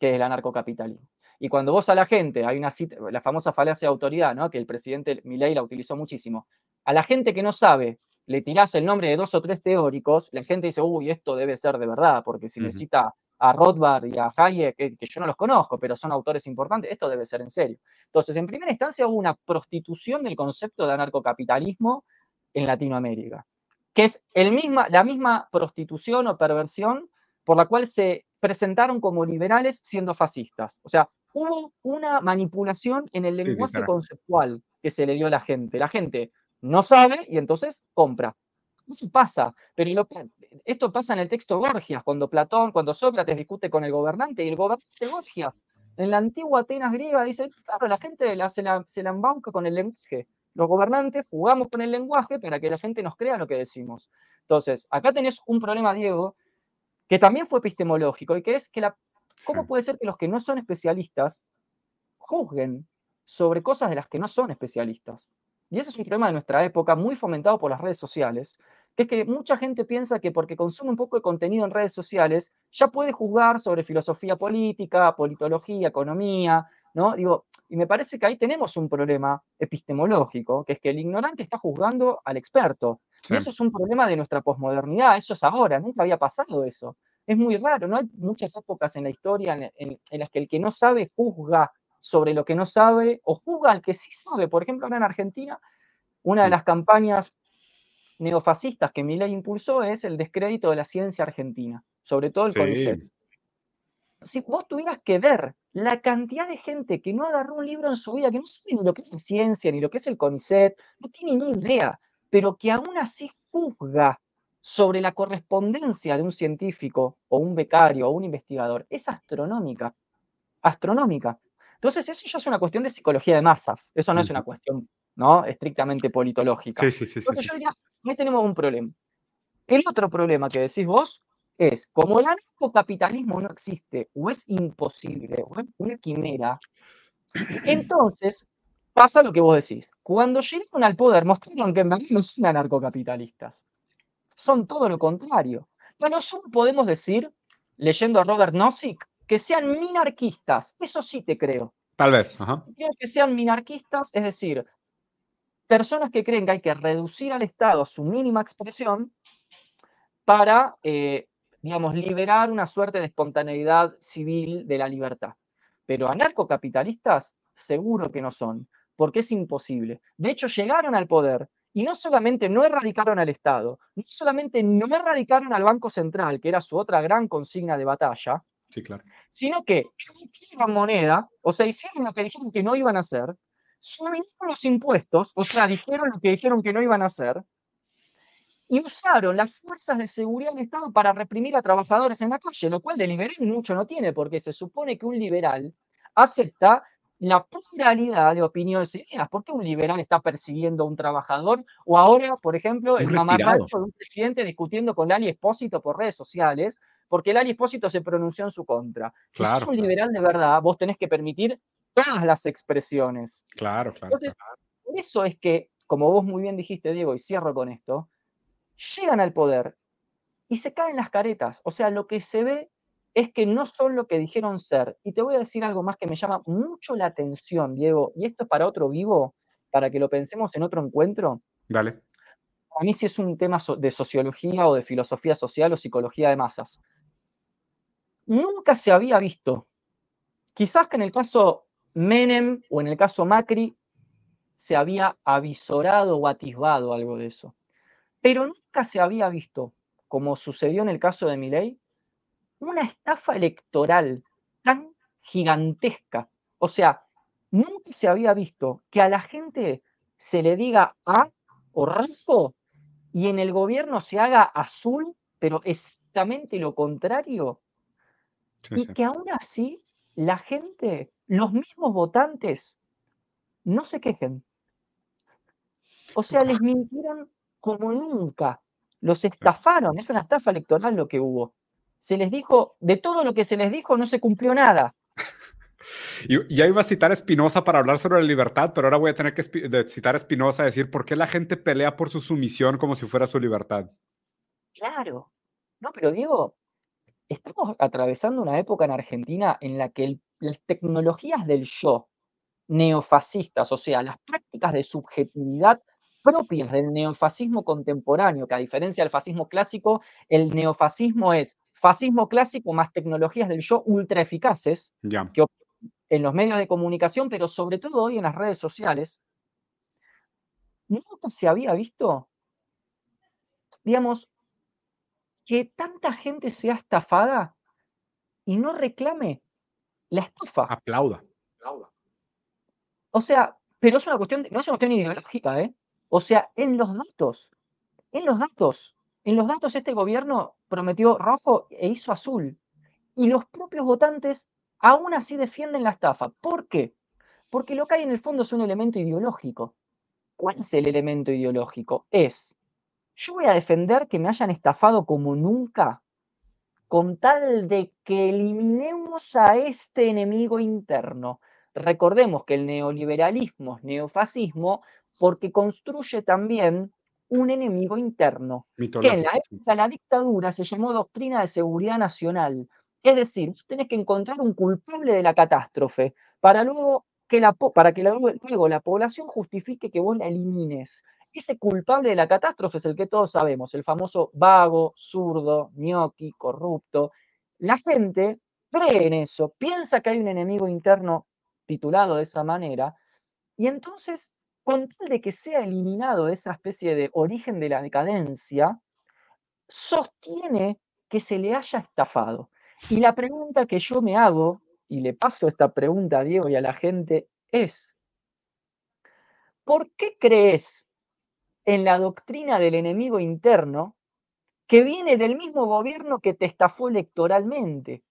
qué es el anarcocapitalismo. Y cuando vos a la gente, hay una cita, la famosa falacia de autoridad, ¿no? que el presidente Milei la utilizó muchísimo, a la gente que no sabe le tirás el nombre de dos o tres teóricos, la gente dice, uy, esto debe ser de verdad, porque si necesita a Rothbard y a Hayek, que, yo no los conozco, pero son autores importantes, esto debe ser en serio. Entonces, en primera instancia hubo una prostitución del concepto de anarcocapitalismo en Latinoamérica, que es el misma, la misma prostitución o perversión por la cual se presentaron como liberales siendo fascistas. O sea, hubo una manipulación en el lenguaje conceptual que se le dio a la gente. La gente no sabe y entonces compra. Eso pasa, pero esto pasa en el texto Gorgias, cuando Platón, cuando Sócrates discute con el gobernante, y el gobernante Gorgias, en la antigua Atenas griega, dice, claro, la gente se, la, se la embauca con el lenguaje. Los gobernantes jugamos con el lenguaje para que la gente nos crea lo que decimos. Entonces, acá tenés un problema, Diego, que también fue epistemológico, y que es que la, ¿cómo puede ser que los que no son especialistas juzguen sobre cosas de las que no son especialistas? Y ese es un problema de nuestra época, muy fomentado por las redes sociales, que es que mucha gente piensa que porque consume un poco de contenido en redes sociales, ya puede juzgar sobre filosofía política, politología, economía, ¿no? Digo, y me parece que ahí tenemos un problema epistemológico, que es que el ignorante está juzgando al experto. Y eso es un problema de nuestra posmodernidad, eso es ahora, nunca había pasado eso. Es muy raro, no hay muchas épocas en la historia en, en las que el que no sabe juzga sobre lo que no sabe o juzga al que sí sabe. Por ejemplo, ahora en Argentina, una de las campañas neofascistas que Milei impulsó es el descrédito de la ciencia argentina, sobre todo el CONICET. Si vos tuvieras que ver la cantidad de gente que no agarró un libro en su vida, que no sabe ni lo que es la ciencia, ni lo que es el CONICET, no tiene ni idea, pero que aún así juzga sobre la correspondencia de un científico o un becario o un investigador, es astronómica. Astronómica. Entonces, eso ya es una cuestión de psicología de masas. Eso no es una cuestión ¿no? estrictamente politológica. Sí, sí, sí, Entonces, yo diría, ahí tenemos un problema. El otro problema que decís vos es, como el anarcocapitalismo no existe, o es imposible, o es una quimera, entonces pasa lo que vos decís. Cuando llegaron al poder, mostraron que en verdad no son anarcocapitalistas. Son todo lo contrario. Bueno, solo podemos decir, leyendo a Robert Nozick, que sean minarquistas, eso sí te creo. Tal vez. Creo que sean minarquistas, es decir, personas que creen que hay que reducir al Estado a su mínima expresión para, eh, digamos, liberar una suerte de espontaneidad civil de la libertad. Pero anarcocapitalistas seguro que no son, porque es imposible. De hecho, llegaron al poder y no solamente no erradicaron al Estado, no solamente no erradicaron al Banco Central, que era su otra gran consigna de batalla, sí, claro. sino que emitieron moneda, o sea, hicieron lo que dijeron que no iban a hacer, subieron los impuestos, o sea, dijeron lo que dijeron que no iban a hacer, y usaron las fuerzas de seguridad del Estado para reprimir a trabajadores en la calle, lo cual de liberal mucho no tiene, porque se supone que un liberal acepta la pluralidad de opiniones y ideas. ¿Por qué un liberal está persiguiendo a un trabajador? O ahora, por ejemplo, el mamarracho de un presidente discutiendo con Lali Espósito por redes sociales, porque Lali Espósito se pronunció en su contra. Si sos un liberal de verdad, vos tenés que permitir todas las expresiones. Claro, claro. Entonces, por eso es que, como vos muy bien dijiste, Diego, y cierro con esto, llegan al poder y se caen las caretas. O sea, lo que se ve es que no son lo que dijeron ser. Y te voy a decir algo más que me llama mucho la atención, Diego, y esto es para otro vivo, para que lo pensemos en otro encuentro. Dale. A mí sí es un tema de sociología o de filosofía social o psicología de masas. Nunca se había visto, quizás que en el caso Menem o en el caso Macri se había avisorado o atisbado algo de eso, pero nunca se había visto, como sucedió en el caso de Milei, una estafa electoral tan gigantesca. O sea, nunca se había visto que a la gente se le diga A o rojo y en el gobierno se haga azul, pero exactamente lo contrario. y que aún así la gente, los mismos votantes, no se quejen. O sea, les mintieron como nunca. Los estafaron. Es una estafa electoral lo que hubo se les dijo, de todo lo que se les dijo no se cumplió nada. Y ya iba a citar a Espinosa para hablar sobre la libertad, pero ahora voy a tener que citar a Espinosa a decir por qué la gente pelea por su sumisión como si fuera su libertad. Claro. No, pero Diego, estamos atravesando una época en Argentina en la que las tecnologías del yo, neofascistas, o sea, las prácticas de subjetividad propias del neofascismo contemporáneo, que a diferencia del fascismo clásico, el neofascismo es fascismo clásico más tecnologías del yo ultra eficaces que en los medios de comunicación, pero sobre todo hoy en las redes sociales, nunca se había visto, digamos, que tanta gente sea estafada y no reclame la estafa. Aplauda. O sea, pero es una cuestión, no es una cuestión ideológica, ¿eh? O sea, en los datos, en los datos, en los datos este gobierno prometió rojo e hizo azul. Y los propios votantes aún así defienden la estafa. ¿Por qué? Porque lo que hay en el fondo es un elemento ideológico. ¿Cuál es el elemento ideológico? Es, yo voy a defender que me hayan estafado como nunca, con tal de que eliminemos a este enemigo interno. Recordemos que el neoliberalismo es neofascismo porque construye también un enemigo interno, que en la época de la dictadura se llamó doctrina de seguridad nacional. Es decir, tenés que encontrar un culpable de la catástrofe para luego que la, para que luego la población justifique que vos la elimines. Ese culpable de la catástrofe es el que todos sabemos, el famoso vago, zurdo, gnocchi, corrupto. La gente cree en eso, piensa que hay un enemigo interno titulado de esa manera, y entonces con tal de que sea eliminado esa especie de origen de la decadencia, sostiene que se le haya estafado. Y la pregunta que yo me hago, y le paso esta pregunta a Diego y a la gente, es, ¿por qué crees en la doctrina del enemigo interno que viene del mismo gobierno que te estafó electoralmente?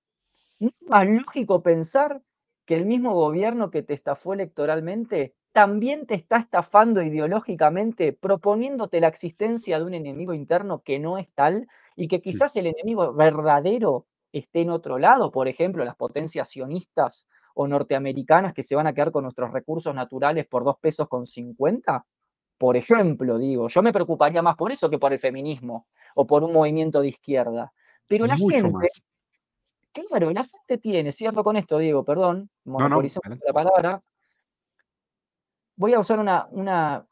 ¿No es más lógico pensar que el mismo gobierno que te estafó electoralmente también te está estafando ideológicamente, proponiéndote la existencia de un enemigo interno que no es tal y que quizás el enemigo verdadero esté en otro lado, por ejemplo, las potencias sionistas o norteamericanas que se van a quedar con nuestros recursos naturales por dos pesos con cincuenta. Por ejemplo, digo, yo me preocuparía más por eso que por el feminismo o por un movimiento de izquierda. Pero la gente, claro, la gente tiene, cierto con esto, digo, perdón, monopolizamos la palabra, voy a usar una, una,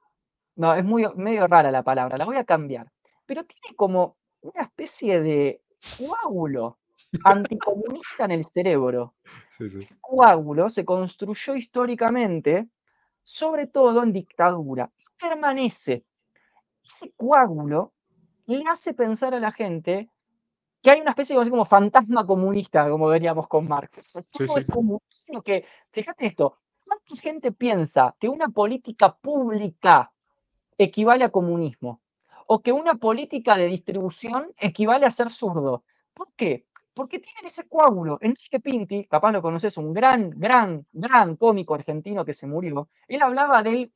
no, es muy, medio rara la palabra, la voy a cambiar, pero tiene como una especie de coágulo anticomunista en el cerebro. Ese coágulo se construyó históricamente, sobre todo en dictadura, permanece. Ese coágulo le hace pensar a la gente que hay una especie de como fantasma comunista, como veríamos con Marx. que, fíjate esto, ¿cuánta gente piensa que una política pública equivale a comunismo? O que una política de distribución equivale a ser zurdo. ¿Por qué? Porque tienen ese coágulo. Enrique Pinti, capaz lo conoces, un gran, gran, gran cómico argentino que se murió. Él hablaba del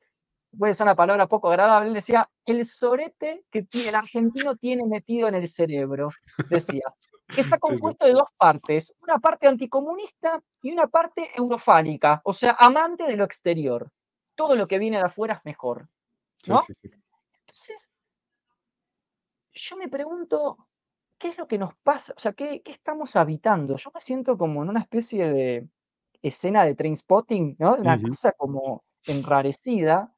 puede ser una palabra poco agradable, él decía, el sorete que el argentino tiene metido en el cerebro, decía, que está compuesto de dos partes, una parte anticomunista y una parte eurofánica, o sea, amante de lo exterior. Todo lo que viene de afuera es mejor. ¿no? Entonces, yo me pregunto, ¿qué es lo que nos pasa? O sea, ¿qué, ¿qué, estamos habitando? Yo me siento como en una especie de escena de train spotting, ¿no? Una cosa como enrarecida,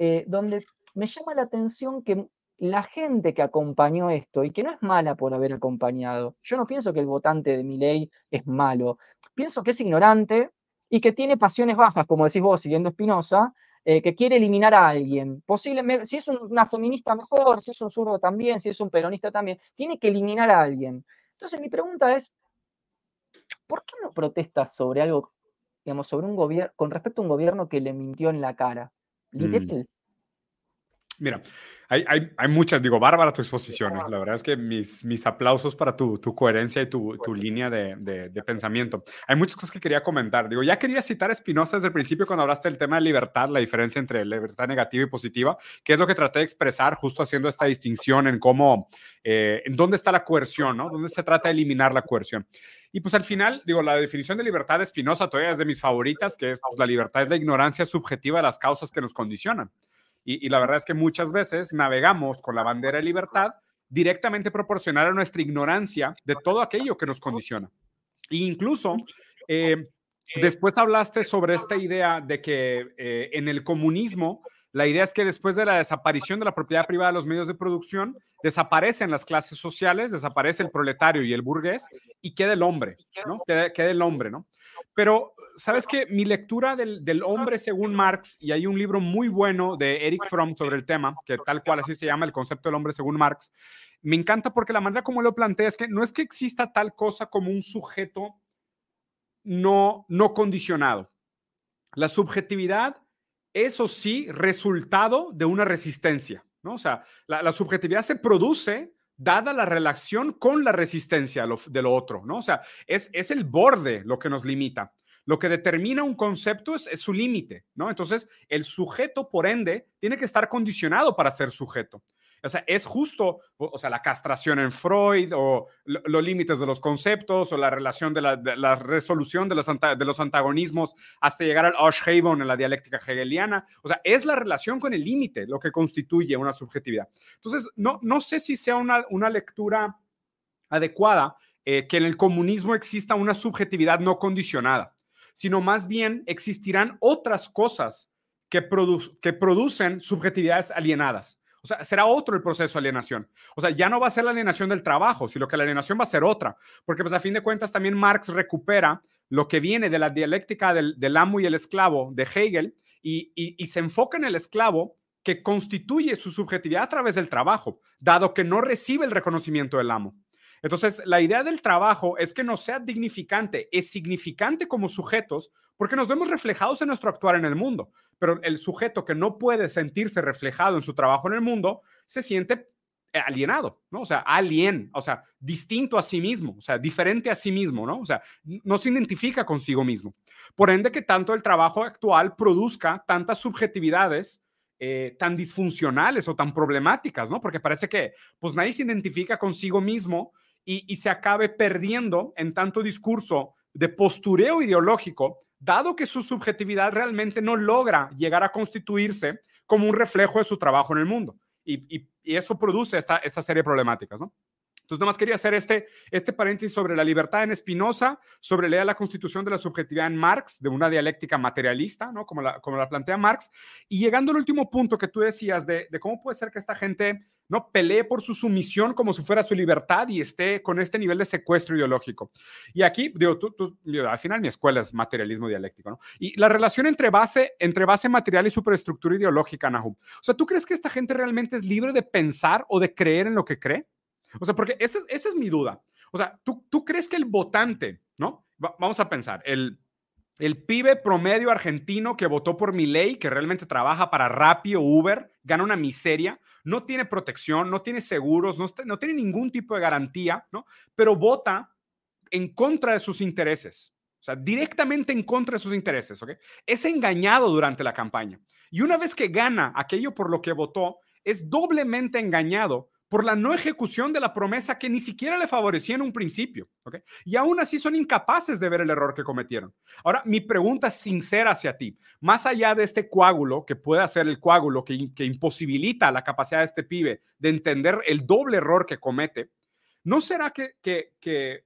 eh, donde me llama la atención que la gente que acompañó esto, y que no es mala por haber acompañado, yo no pienso que el votante de mi ley es malo, pienso que es ignorante y que tiene pasiones bajas, como decís vos, siguiendo Espinosa, eh, que quiere eliminar a alguien. Posiblemente, si es una feminista mejor, si es un zurdo también, si es un peronista también, tiene que eliminar a alguien. Entonces mi pregunta es, ¿por qué no protestas sobre algo, digamos, sobre un gobierno, con respecto a un gobierno que le mintió en la cara? Mm. Mira, hay, hay, hay, muchas, digo, bárbara tu exposición. ¿eh? La verdad es que mis, mis aplausos para tu, tu coherencia y tu, tu línea de, de, pensamiento. Hay muchas cosas que quería comentar. Digo, ya quería citar a Spinoza desde el principio cuando hablaste del tema de libertad, la diferencia entre libertad negativa y positiva, que es lo que traté de expresar justo haciendo esta distinción en cómo, eh, en dónde está la coerción, ¿no? Dónde se trata de eliminar la coerción. Y pues al final, digo, la definición de libertad de Spinoza todavía es de mis favoritas, que es pues, la libertad es la ignorancia subjetiva de las causas que nos condicionan. Y, la verdad es que muchas veces navegamos con la bandera de libertad directamente proporcional a nuestra ignorancia de todo aquello que nos condiciona. E incluso, eh, después hablaste sobre esta idea de que eh, en el comunismo, la idea es que después de la desaparición de la propiedad privada de los medios de producción, desaparecen las clases sociales, desaparece el proletario y el burgués y queda el hombre, ¿no? Queda, queda el hombre, ¿no? Pero, ¿sabes qué? Mi lectura del, del, hombre según Marx, y hay un libro muy bueno de Eric Fromm sobre el tema, que tal cual así se llama, el concepto del hombre según Marx, me encanta porque la manera como lo plantea es que no es que exista tal cosa como un sujeto no, no condicionado. La subjetividad, eso sí, resultado de una resistencia, ¿no? O sea, la, la subjetividad se produce dada la relación con la resistencia de lo otro, ¿no? O sea, es, es el borde lo que nos limita. Lo que determina un concepto es, su límite, ¿no? Entonces, el sujeto, por ende, tiene que estar condicionado para ser sujeto. O sea, es justo, o, sea, la castración en Freud o los límites de los conceptos o la relación de la, resolución de los, antagonismos hasta llegar al Oshhaven en la dialéctica hegeliana. O sea, es la relación con el límite lo que constituye una subjetividad. Entonces, no, no sé si sea una, una lectura adecuada eh, que en el comunismo exista una subjetividad no condicionada, sino más bien existirán otras cosas que, producen subjetividades alienadas. O sea, será otro el proceso de alienación. O sea, ya no va a ser la alienación del trabajo, sino que la alienación va a ser otra. Porque pues a fin de cuentas también Marx recupera lo que viene de la dialéctica del, amo y el esclavo de Hegel y se enfoca en el esclavo que constituye su subjetividad a través del trabajo, dado que no recibe el reconocimiento del amo. Entonces, la idea del trabajo es que no sea dignificante, es significante como sujetos porque nos vemos reflejados en nuestro actuar en el mundo pero el sujeto que no puede sentirse reflejado en su trabajo en el mundo se siente alienado, ¿no? O sea, alien, o sea, distinto a sí mismo, o sea, diferente a sí mismo, ¿no? O sea, no se identifica consigo mismo. Por ende, que tanto el trabajo actual produzca tantas subjetividades eh, tan disfuncionales o tan problemáticas, ¿no? Porque parece que, pues, nadie se identifica consigo mismo y, se acabe perdiendo en tanto discurso de postureo ideológico dado que su subjetividad realmente no logra llegar a constituirse como un reflejo de su trabajo en el mundo. Y, eso produce esta, esta serie de problemáticas, ¿no? Entonces, nada más quería hacer este, este paréntesis sobre la libertad en Spinoza, sobre leer la constitución de la subjetividad en Marx, de una dialéctica materialista, ¿no? Como la, como la plantea Marx. Y llegando al último punto que tú decías de, de cómo puede ser que esta gente no pelee por su sumisión como si fuera su libertad y esté con este nivel de secuestro ideológico. Y aquí, digo, tú, al final mi escuela es materialismo dialéctico, ¿no? Y la relación entre base, entre base material y superestructura ideológica, Nahum. O sea, ¿tú crees que esta gente realmente es libre de pensar o de creer en lo que cree? O sea, porque esa es, mi duda. O sea, ¿tú, ¿tú crees que el votante, ¿no? vamos a pensar, el, el pibe promedio argentino que votó por mi ley, que realmente trabaja para Rappi o Uber, gana una miseria, no tiene protección, no tiene seguros, no, no tiene ningún tipo de garantía, ¿no? Pero vota en contra de sus intereses. O sea, directamente en contra de sus intereses, ¿ok? Es engañado durante la campaña. Y una vez que gana aquello por lo que votó, es doblemente engañado por la no ejecución de la promesa que ni siquiera le favorecía en un principio. ¿okay? Y aún así son incapaces de ver el error que cometieron. Ahora, mi pregunta sincera hacia ti, más allá de este coágulo, que puede ser el coágulo que, que imposibilita la capacidad de este pibe de entender el doble error que comete, ¿no será que, que, que,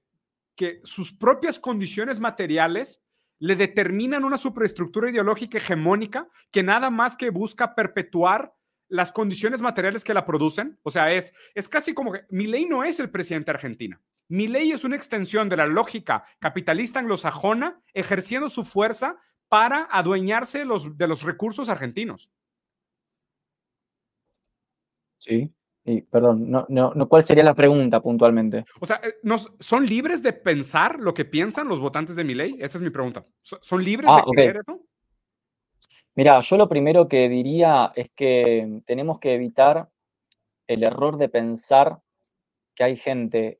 que sus propias condiciones materiales le determinan una superestructura ideológica hegemónica que nada más que busca perpetuar las condiciones materiales que la producen. O sea, es, es casi como que mi ley no es el presidente de Argentina. Mi ley es una extensión de la lógica capitalista anglosajona ejerciendo su fuerza para adueñarse de los, de los recursos argentinos. Sí, perdón, no, no, ¿cuál sería la pregunta puntualmente? O sea, eh, ¿son libres de pensar lo que piensan los votantes de mi ley? Esa es mi pregunta. ¿Son libres ah, de creer eso? Mira, yo lo primero que diría es que tenemos que evitar el error de pensar que hay gente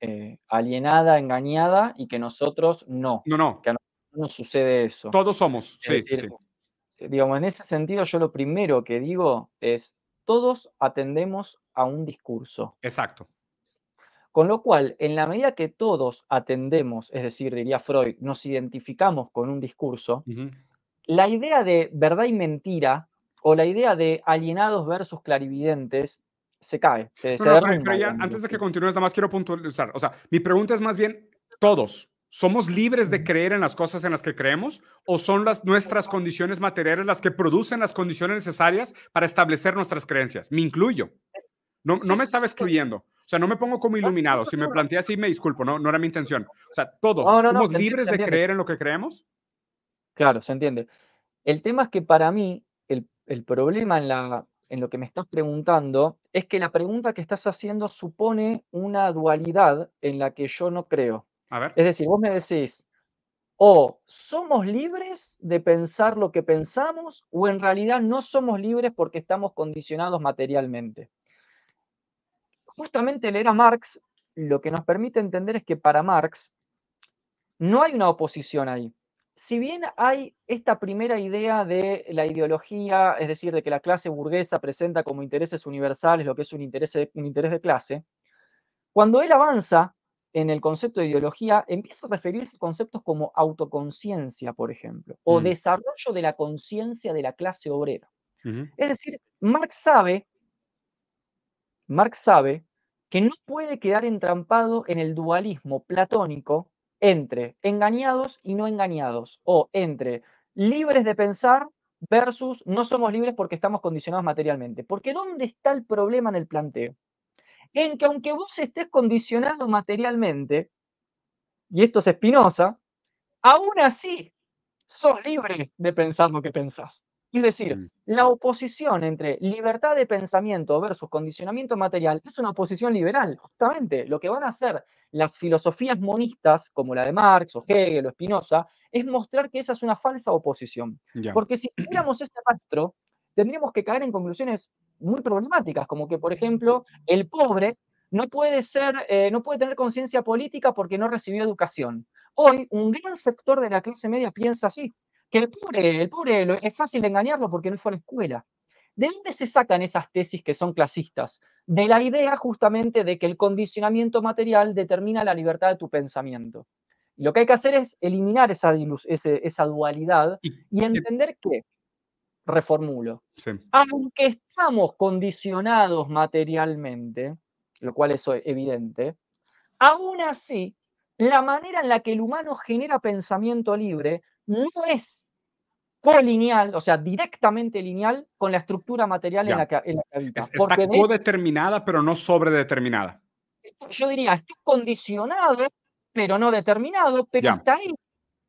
eh, alienada, engañada y que nosotros no. No, no. Que a nosotros no sucede eso. Todos somos. Sí, sí. Digamos, en ese sentido, yo lo primero que digo es: todos atendemos a un discurso. Exacto. Con lo cual, en la medida que todos atendemos, es decir, diría Freud, nos identificamos con un discurso, la idea de verdad y mentira o la idea de alienados versus clarividentes se cae, se, antes de que continúes, nada más quiero puntualizar. O sea, mi pregunta es más bien, ¿todos somos libres de creer en las cosas en las que creemos o son las nuestras condiciones materiales las que producen las condiciones necesarias para establecer nuestras creencias? Me incluyo. No, no me estaba excluyendo. O sea, no me pongo como iluminado. Si me planteé así, me disculpo, no, no era mi intención. O sea, todos somos libres de creer en lo que creemos. Claro, se entiende. El tema es que para mí el, problema en, la, en lo que me estás preguntando es que la pregunta que estás haciendo supone una dualidad en la que yo no creo. A ver. Es decir, vos me decís, o somos libres de pensar lo que pensamos, o en realidad no somos libres porque estamos condicionados materialmente. Justamente leer a Marx lo que nos permite entender es que para Marx no hay una oposición ahí si bien hay esta primera idea de la ideología, es decir, de que la clase burguesa presenta como intereses universales lo que es un interés de, un interés de clase, cuando él avanza en el concepto de ideología, empieza a referirse a conceptos como autoconciencia, por ejemplo, o mm. desarrollo de la conciencia de la clase obrera. Es decir, Marx sabe, Marx sabe que no puede quedar entrampado en el dualismo platónico entre engañados y no engañados, o entre libres de pensar versus no somos libres porque estamos condicionados materialmente. Porque ¿dónde está el problema en el planteo? En que aunque vos estés condicionado materialmente, y esto es Espinosa, aún así sos libre de pensar lo que pensás. Es decir, mm. la oposición entre libertad de pensamiento versus condicionamiento material es una oposición liberal. Justamente lo que van a hacer las filosofías monistas, como la de Marx o Hegel o Spinoza, es mostrar que esa es una falsa oposición. Porque si siguiéramos ese rastro, tendríamos que caer en conclusiones muy problemáticas, como que, por ejemplo, el pobre no puede, ser, eh, no puede tener conciencia política porque no recibió educación. Hoy, un gran sector de la clase media piensa así, que el pobre, el pobre es fácil engañarlo porque no fue a la escuela. ¿De dónde se sacan esas tesis que son clasistas? De la idea justamente de que el condicionamiento material determina la libertad de tu pensamiento. lo que hay que hacer es eliminar esa, esa dualidad y, entender que, reformulo, aunque estamos condicionados materialmente, lo cual es evidente, aún así, la manera en la que el humano genera pensamiento libre no es colineal, o sea, directamente lineal con la estructura material en la, que, en habita. está codeterminada, pero no sobredeterminada. Yo diría, está condicionado, pero no determinado, pero está ahí.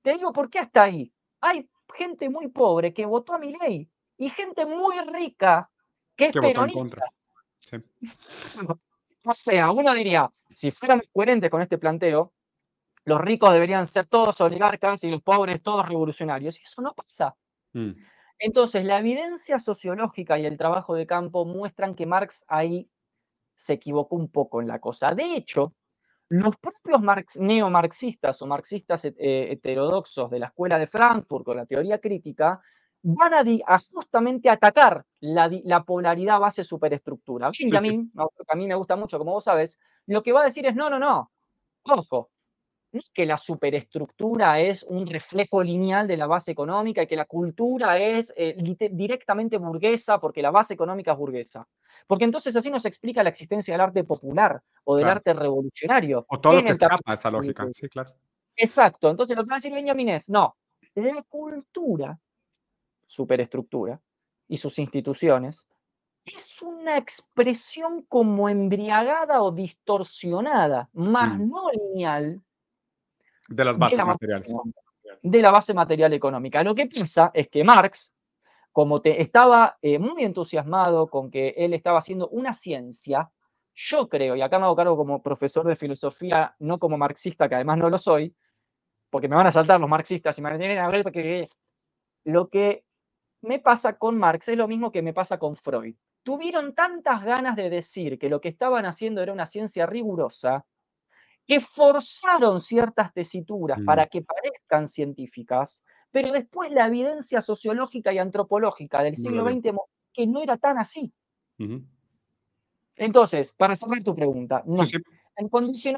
Te digo, ¿por qué está ahí? Hay gente muy pobre que votó a mi ley y gente muy rica que es peronista. O sea, uno diría, si fuéramos coherentes con este planteo, los ricos deberían ser todos oligarcas y los pobres todos revolucionarios. Y eso no pasa. Mm. Entonces, la evidencia sociológica y el trabajo de campo muestran que Marx ahí se equivocó un poco en la cosa. De hecho, los propios marx, neomarxistas o marxistas eh, heterodoxos de la escuela de Frankfurt con la teoría crítica van a, justamente atacar la, polaridad base superestructura. Benjamin, a mí me gusta mucho, como vos sabes, lo que va a decir es, no, no, no, ojo, que la superestructura es un reflejo lineal de la base económica y que la cultura es eh, directamente burguesa porque la base económica es burguesa. Porque entonces así nos explica la existencia del arte popular o del arte revolucionario. O todo lo que escapa a esa lógica, sí, claro. Exacto. Entonces lo que va a decir Benjamin es, no, la cultura superestructura y sus instituciones, es una expresión como embriagada o distorsionada, más mm. no lineal. De las bases materiales. De la base material económica. Lo que pasa es que Marx, como te, estaba eh, muy entusiasmado con que él estaba haciendo una ciencia, yo creo, y acá me hago cargo como profesor de filosofía, no como marxista, que además no lo soy, porque me van a saltar los marxistas y me van a decir, a ver, porque lo que me pasa con Marx es lo mismo que me pasa con Freud. Tuvieron tantas ganas de decir que lo que estaban haciendo era una ciencia rigurosa que forzaron ciertas tesituras para mm. que parezcan científicas, pero después la evidencia sociológica y antropológica del siglo XX que no era tan así. Entonces, para cerrar tu pregunta,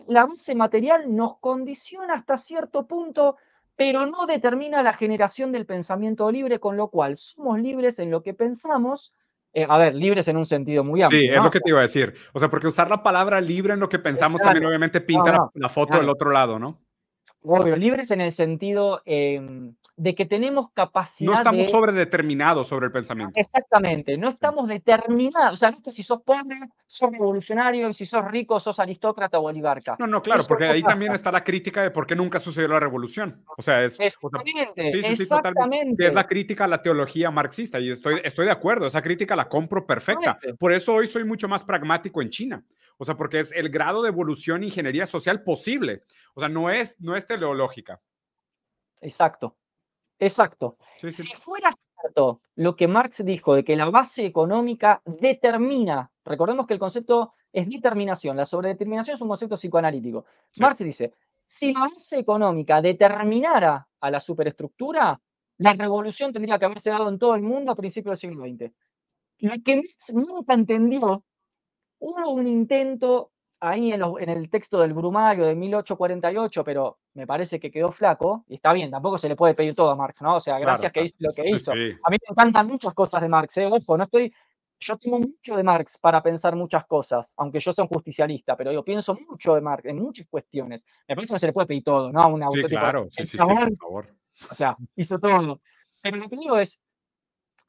la base material nos condiciona hasta cierto punto pero no determina la generación del pensamiento libre, con lo cual somos libres en lo que pensamos. Eh, a ver, libres en un sentido muy amplio. Sí, es lo que te iba a decir. O sea, porque usar la palabra libre en lo que pensamos también obviamente pinta la, foto del otro lado, ¿no? Obvio, libres en el sentido em, de que tenemos capacidad. No estamos sobredeterminados sobre el pensamiento. Exactamente, no estamos determinados. O sea, no es que si sos pobre, sos revolucionario, y si sos rico, sos aristócrata o oligarca. No, no, claro, porque ahí también está la crítica de por qué nunca sucedió la revolución. O sea, es. Exactamente, exactamente. es la crítica a la teología marxista, y estoy, estoy de acuerdo, esa crítica la compro perfecta. Por eso hoy soy mucho más pragmático en China. O sea, porque es el grado de evolución ingeniería social posible. O sea, no es, no es teleológica. Exacto. Exacto. Si fuera cierto lo que Marx dijo de que la base económica determina, recordemos que el concepto es determinación, la sobredeterminación es un concepto psicoanalítico. Marx dice, si la base económica determinara a la superestructura, la revolución tendría que haberse dado en todo el mundo a principios del siglo XX. Lo que Marx nunca entendió, hubo un intento ahí en, el texto del Brumario de 1848, pero me parece que quedó flaco, y está bien, tampoco se le puede pedir todo a Marx, ¿no? O sea, gracias que hizo lo que hizo. A mí me encantan muchas cosas de Marx, ¿eh? ojo, no estoy, yo tengo mucho de Marx para pensar muchas cosas, aunque yo sea un justicialista, pero yo pienso mucho de Marx en muchas cuestiones. Me parece que no se le puede pedir todo, ¿no? Una sí, claro, sí, sí, por favor. O sea, hizo todo. Pero lo que digo es,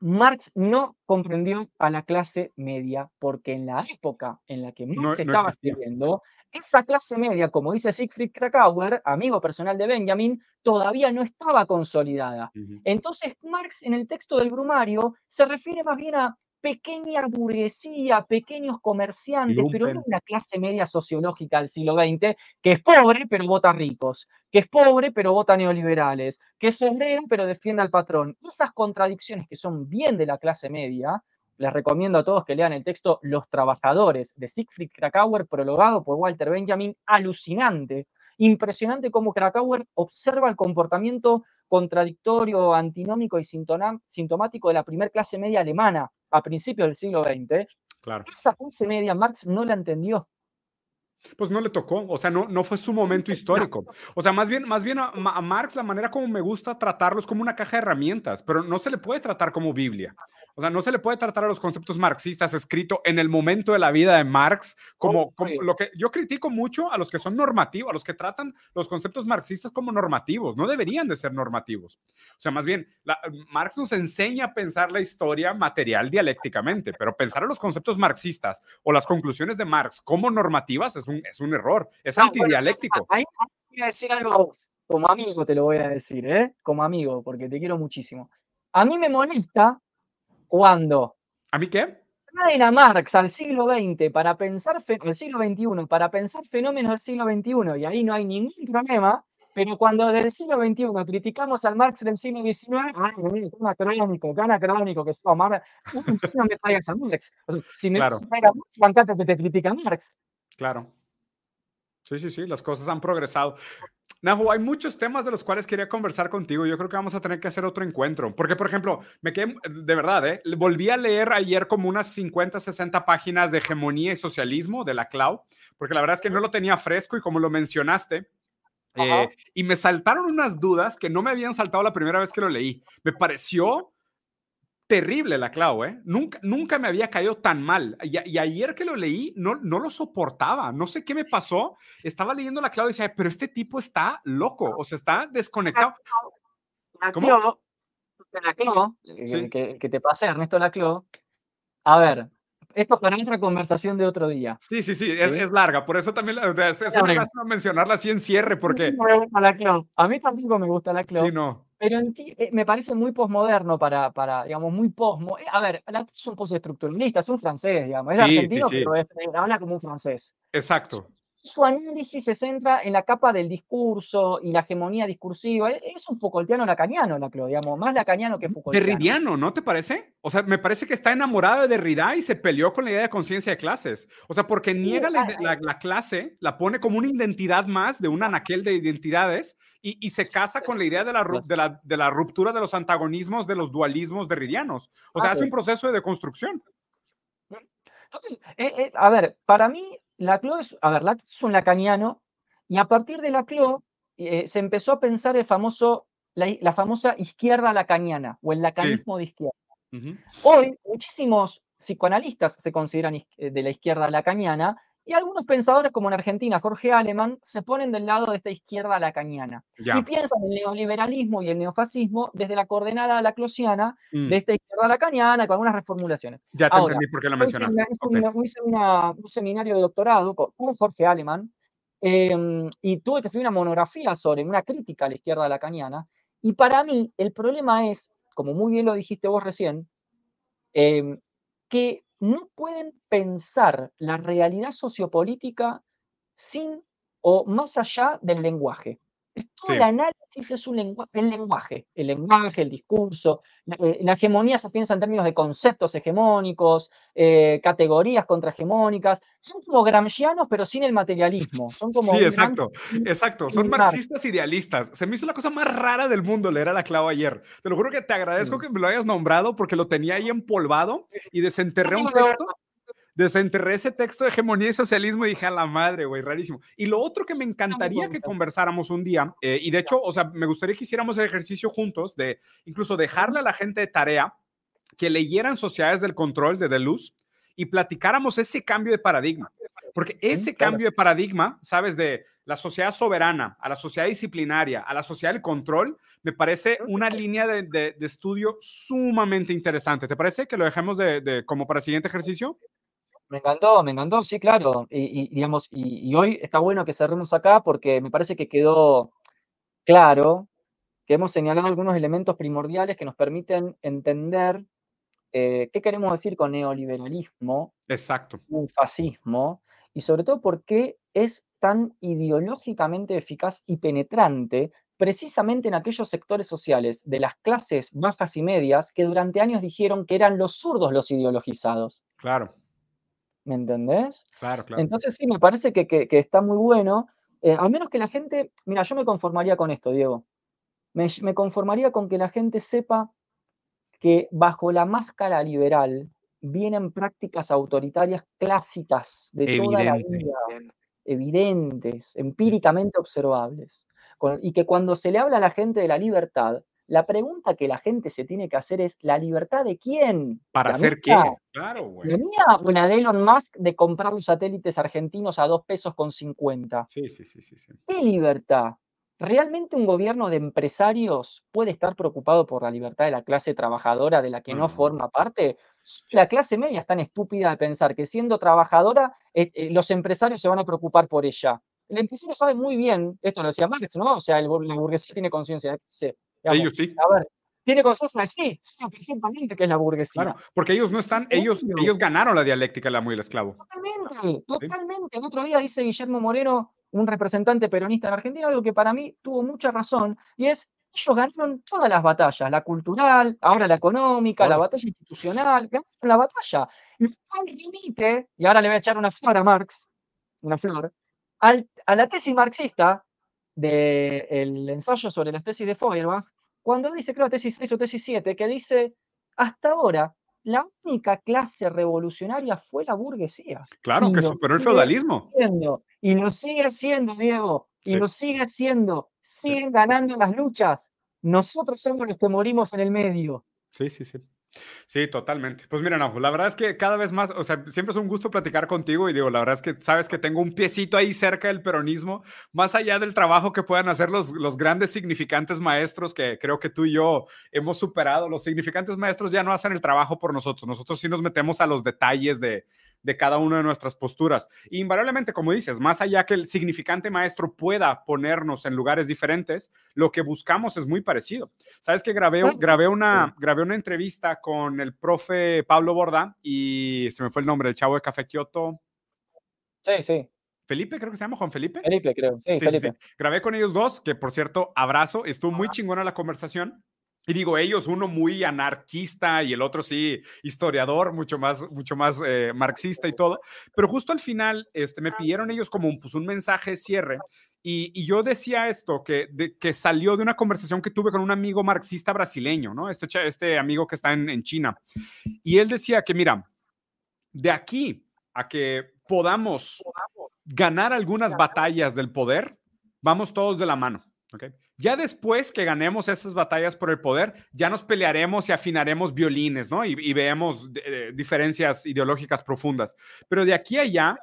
Marx no comprendió a la clase media porque en la época en la que Marx estaba escribiendo, esa clase media, como dice Siegfried Krakauer, amigo personal de Benjamin, todavía no estaba consolidada. Entonces Marx en el texto del Brumario se refiere más bien a pequeña burguesía, pequeños comerciantes, pero no una clase media sociológica del siglo XX, que es pobre pero vota ricos, que es pobre pero vota neoliberales, que es obrero pero defiende al patrón. Esas contradicciones que son bien de la clase media, les recomiendo a todos que lean el texto Los Trabajadores de Siegfried Krakauer, prologado por Walter Benjamin, alucinante. Impresionante cómo Krakauer observa el comportamiento contradictorio, antinómico y sintomático de la primer clase media alemana a principios del siglo XX. Claro. Esa clase media Marx no la entendió. Pues no le tocó, o sea, no, no fue su momento histórico. O sea, más bien, más bien a, Marx la manera como me gusta tratarlo es como una caja de herramientas, pero no se le puede tratar como Biblia. O sea, no se le puede tratar a los conceptos marxistas escrito en el momento de la vida de Marx como, como lo que yo critico mucho a los que son normativos, a los que tratan los conceptos marxistas como normativos. No deberían de ser normativos. O sea, más bien, Marx nos enseña a pensar la historia material dialécticamente, pero pensar a los conceptos marxistas o las conclusiones de Marx como normativas es un, es un error, es antidialéctico. Ahí voy a decir algo como amigo, te lo voy a decir, ¿eh? Como amigo, porque te quiero muchísimo. A mí me molesta cuando ¿A mí qué? traen a Marx al siglo XX para pensar, el siglo XXI, para pensar fenómenos del siglo XXI, y ahí no hay ningún problema, pero cuando desde el siglo XXI criticamos al Marx del siglo XIX, ¡ay, qué anacrónico, qué anacrónico que somos! no me traigas a Marx. si me claro. a Marx, fantástico que te critica Marx. Claro. Sí, sí, sí, las cosas han progresado. Nahu, hay muchos temas de los cuales quería conversar contigo. Yo creo que vamos a tener que hacer otro encuentro. Porque, por ejemplo, me quedé, de verdad, ¿eh? volví a leer ayer como unas 50, 60 páginas de hegemonía y socialismo de la Clau, porque la verdad es que no lo tenía fresco y como lo mencionaste, eh, y me saltaron unas dudas que no me habían saltado la primera vez que lo leí. Me pareció terrible la Clau, ¿eh? Nunca, nunca me había caído tan mal. Y, ayer que lo leí, no, no lo soportaba. No sé qué me pasó. Estaba leyendo la Clau y decía, pero este tipo está loco, o sea, está desconectado. La Clau, la Clau, eh, que, que, te pasé, Ernesto la Clau. A ver, esto para otra conversación de otro día. Sí, sí, sí, es, es larga, por eso también es, es mencionarla así en cierre, porque... A mí tampoco me gusta la Clau. Sí, no. Pero en ti, eh, me parece muy posmoderno para, para, digamos, muy posmo. Eh, a ver, es un postestructuralista, es un francés, digamos. Es argentino, pero eh, habla como un francés. Exacto. Su análisis se centra en la capa del discurso y la hegemonía discursiva. E, es un Foucaultiano lacaniano, la digamos, más lacaniano que Foucaultiano. Derridiano, ¿no te parece? O sea, me parece que está enamorado de Derrida y se peleó con la idea de conciencia de clases. O sea, porque niega la, la, la, clase, la pone como una identidad más de un anaquel de identidades y, se casa con la idea de la, de, la, de la, ruptura de los antagonismos, de los dualismos derridianos. O sea, es un proceso de deconstrucción. Eh, eh, a ver, para mí, Laclau es, a ver, es un lacaniano y a partir de Laclau eh, se empezó a pensar el famoso, la, famosa izquierda lacaniana o el lacanismo de izquierda. Hoy, muchísimos psicoanalistas se consideran de la izquierda lacaniana y algunos pensadores, como en Argentina, Jorge Aleman, se ponen del lado de esta izquierda lacaniana y piensan el neoliberalismo y el neofascismo desde la coordenada laclosiana mm. de esta izquierda lacaniana con algunas reformulaciones. Ya te entendí por qué lo mencionaste. Hice, un seminario de doctorado con, Jorge Aleman em, y tuve que escribir una monografía sobre una crítica a la izquierda lacaniana. Y para mí, el problema es, como muy bien lo dijiste vos recién, em, que no pueden pensar la realidad sociopolítica sin o más allá del lenguaje. Todo el análisis es un lenguaje, el lenguaje, el lenguaje, el discurso. La, eh, hegemonía se piensa en términos de conceptos hegemónicos, eh, categorías contrahegemónicas. Son como gramscianos, pero sin el materialismo. Son como sí, exacto, exacto. Son marxistas idealistas. Se me hizo la cosa más rara del mundo leer a la clava ayer. Te lo juro que te agradezco que me lo hayas nombrado porque lo tenía ahí empolvado y desenterré un texto desenterré ese texto de hegemonía y socialismo y dije a la madre, güey, rarísimo. Y lo otro que me encantaría que conversáramos un día, eh, y de hecho, o sea, me gustaría que hiciéramos el ejercicio juntos de incluso dejarle a la gente de tarea que leyeran Sociedades del Control de Deleuze y platicáramos ese cambio de paradigma. Porque ese cambio de paradigma, ¿sabes? De la sociedad soberana a la sociedad disciplinaria, a la sociedad del control, me parece una línea de, de, estudio sumamente interesante. ¿Te parece que lo dejemos de, de, como para el siguiente ejercicio? Me encantó, me encantó, sí, claro. Y, digamos, y, hoy está bueno que cerremos acá porque me parece que quedó claro que hemos señalado algunos elementos primordiales que nos permiten entender eh, qué queremos decir con neoliberalismo, Exacto. un fascismo, y sobre todo por qué es tan ideológicamente eficaz y penetrante precisamente en aquellos sectores sociales de las clases bajas y medias que durante años dijeron que eran los zurdos los ideologizados. Claro. ¿Me entendés? Claro, claro. Entonces sí, me parece que, está muy bueno. Eh, al menos que la gente, mira, yo me conformaría con esto, Diego. Me, conformaría con que la gente sepa que bajo la máscara liberal vienen prácticas autoritarias clásicas de toda la vida, evidentes, empíricamente observables. y que cuando se le habla a la gente de la libertad, La pregunta que la gente se tiene que hacer es, ¿la libertad de quién? ¿Para hacer qué? Claro, güey. ¿La mía o la de Elon Musk de comprar los satélites argentinos a dos pesos con 50? Sí, sí, sí, sí. sí. ¿Qué libertad? ¿Realmente un gobierno de empresarios puede estar preocupado por la libertad de la clase trabajadora de la que no, forma parte? La clase media es tan estúpida de pensar que siendo trabajadora eh, eh, los empresarios se van a preocupar por ella. El empresario sabe muy bien, esto lo decía Marx, ¿no? O sea, el, la burguesía tiene conciencia. Ellos sí. A ver, tiene conciencia de sí, sabe perfectamente que es la burguesía. Claro, porque ellos no están, ellos, ellos ganaron la dialéctica la muy el esclavo. Totalmente, totalmente. El otro día dice Guillermo Moreno, un representante peronista en Argentina, algo que para mí tuvo mucha razón, y es, ellos ganaron todas las batallas, la cultural, ahora la económica, la batalla institucional, ganaron la batalla. Y límite, y ahora le voy a echar una flor a Marx, una flor, a la tesis marxista del ensayo sobre las tesis de Feuerbach, cuando dice, creo, tesis 6 o tesis 7, que dice, hasta ahora, la única clase revolucionaria fue la burguesía. Claro, que superó el feudalismo. y lo sigue siendo, Diego, y lo sigue siendo. Siguen ganando las luchas. Nosotros somos los que morimos en el medio. Sí, sí, sí. Sí, totalmente. Pues mira, no, la verdad es que cada vez más, o sea, siempre es un gusto platicar contigo y digo, la verdad es que sabes que tengo un piecito ahí cerca del peronismo, más allá del trabajo que puedan hacer los, los grandes significantes maestros que creo que tú y yo hemos superado. Los significantes maestros ya no hacen el trabajo por nosotros, nosotros sí nos metemos a los detalles de, de cada una de nuestras posturas. invariablemente, como dices, más allá que el significante maestro pueda ponernos en lugares diferentes, lo que buscamos es muy parecido. Sabes que grabé, grabé, una, grabé una entrevista con el profe Pablo Borda y se me fue el nombre, el chavo de Café Kioto. Sí, sí. Felipe, creo que se llama Juan Felipe. Felipe, creo. Sí, Felipe. Grabé con ellos dos, que por cierto, abrazo. Estuvo muy chingona la conversación. Y digo, ellos, uno muy anarquista y el otro sí, historiador, mucho más, mucho más eh, marxista y todo. Pero justo al final este, me pidieron ellos como un, pues, un mensaje de cierre. Y, yo decía esto, que, que salió de una conversación que tuve con un amigo marxista brasileño, ¿no? Este, este amigo que está en, en China. Y él decía que, mira, de aquí a que podamos ganar algunas batallas del poder, vamos todos de la mano. ¿okay? Ya después que ganemos esas batallas por el poder, ya nos pelearemos y afinaremos violines, ¿no? Y, y veamos eh, diferencias ideológicas profundas. Pero de aquí a allá,